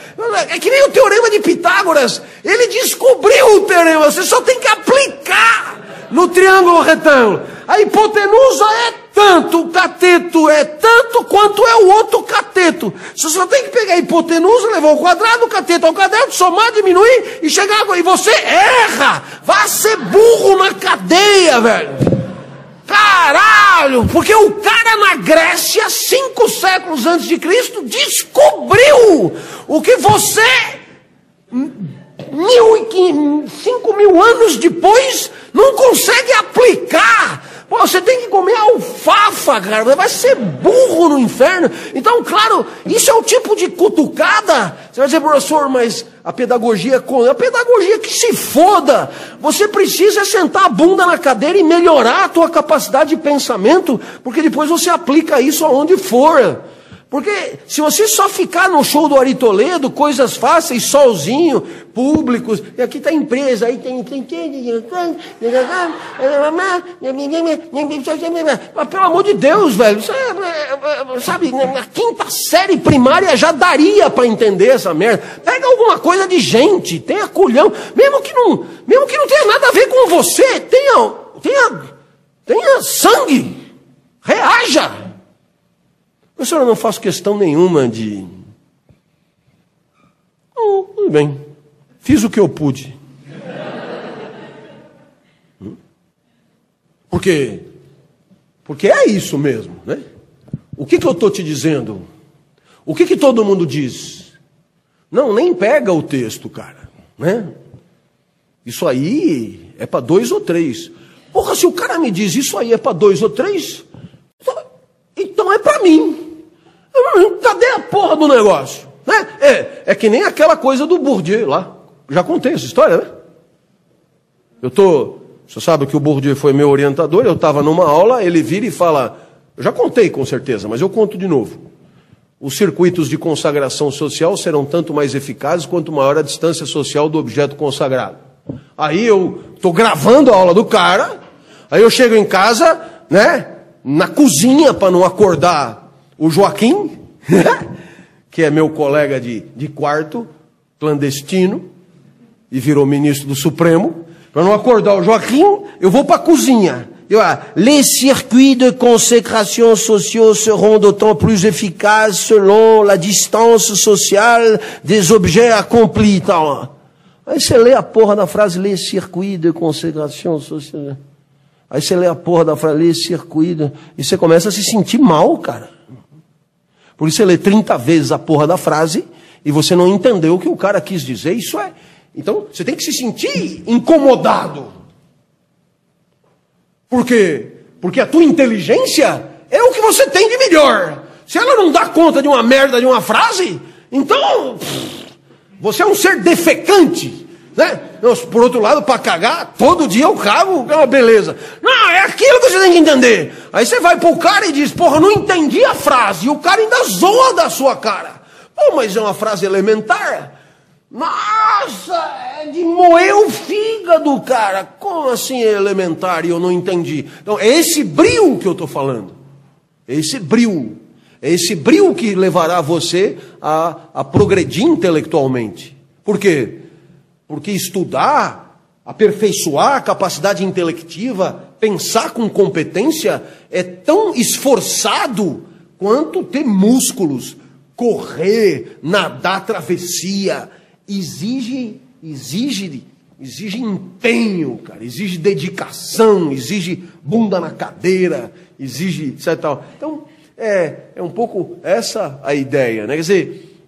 É que nem o teorema de Pitágoras. Ele descobriu o teorema, você só tem que aplicar no triângulo retângulo. A hipotenusa é tanto, o cateto é tanto quanto é o outro cateto. Você só tem que pegar a hipotenusa, levar o quadrado, o cateto ao caderno, somar, diminuir e chegar. E você erra! Vai ser burro na cadeia, velho. Caralho! Porque o cara na Grécia, cinco séculos antes de Cristo, descobriu o que você, mil e cinco mil anos depois, não consegue aplicar. Pô, você tem que comer alfafa, cara. Vai ser burro no inferno. Então, claro, isso é o tipo de cutucada. Você vai dizer, professor, mas a pedagogia é a pedagogia que se foda. Você precisa sentar a bunda na cadeira e melhorar a tua capacidade de pensamento, porque depois você aplica isso aonde for. Porque se você só ficar no show do Ari Toledo, coisas fáceis, sozinho, públicos, e aqui está empresa, aí tem. Mas, pelo amor de Deus, velho, é, sabe, na quinta série primária já daria para entender essa merda. Pega alguma coisa de gente, tenha culhão, mesmo que não, mesmo que não tenha nada a ver com você, tenha, tenha, tenha sangue, reaja. Eu não faço questão nenhuma de. Oh, tudo bem. Fiz o que eu pude. Porque, porque é isso mesmo, né? O que, que eu estou te dizendo? O que, que todo mundo diz? Não, nem pega o texto, cara, né? Isso aí é para dois ou três. Porra, se o cara me diz isso aí é para dois ou três, então é para mim. Cadê a porra do negócio? Né? É, é que nem aquela coisa do Bourdieu lá. Já contei essa história, né? Eu tô. Você sabe que o Bourdieu foi meu orientador, eu estava numa aula, ele vira e fala. Eu já contei com certeza, mas eu conto de novo. Os circuitos de consagração social serão tanto mais eficazes quanto maior a distância social do objeto consagrado. Aí eu estou gravando a aula do cara, aí eu chego em casa, né, na cozinha para não acordar o Joaquim, que é meu colega de, de quarto, clandestino, e virou ministro do Supremo, para não acordar o Joaquim, eu vou para a cozinha. Eu, ah, les circuits de consécration sociaux seront d'autant plus efficaces selon la distance sociale des objets accomplis. Aí você lê a porra da frase, les circuits de consécration sociale. Aí você lê a porra da frase, les circuits, de... e você começa a se sentir mal, cara. Por isso você lê 30 vezes a porra da frase e você não entendeu o que o cara quis dizer. Isso é. Então você tem que se sentir incomodado. Por quê? Porque a tua inteligência é o que você tem de melhor. Se ela não dá conta de uma merda de uma frase, então pff, você é um ser defecante. Né? Por outro lado, para cagar, todo dia eu cago, é uma beleza. Não, é aquilo que você tem que entender. Aí você vai pro cara e diz, porra, não entendi a frase. E o cara ainda zoa da sua cara. Pô, mas é uma frase elementar. Nossa, é de moer o fígado, cara. Como assim é elementar e eu não entendi? Então, é esse brilho que eu estou falando. É esse brilho. É esse brilho que levará você a, a progredir intelectualmente. Por quê? Porque estudar, aperfeiçoar a capacidade intelectiva, pensar com competência, é tão esforçado quanto ter músculos, correr, nadar travessia. Exige, exige, exige empenho, cara, exige dedicação, exige bunda na cadeira, exige, etc. Então, é, é um pouco essa a ideia, né? Quer dizer,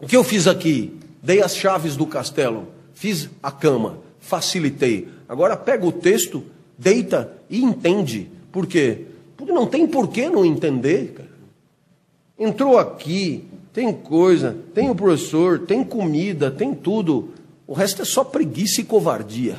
o que eu fiz aqui? Dei as chaves do castelo fiz a cama, facilitei. Agora pega o texto, deita e entende. Por quê? Porque não tem porquê não entender, cara. Entrou aqui, tem coisa, tem o professor, tem comida, tem tudo. O resto é só preguiça e covardia.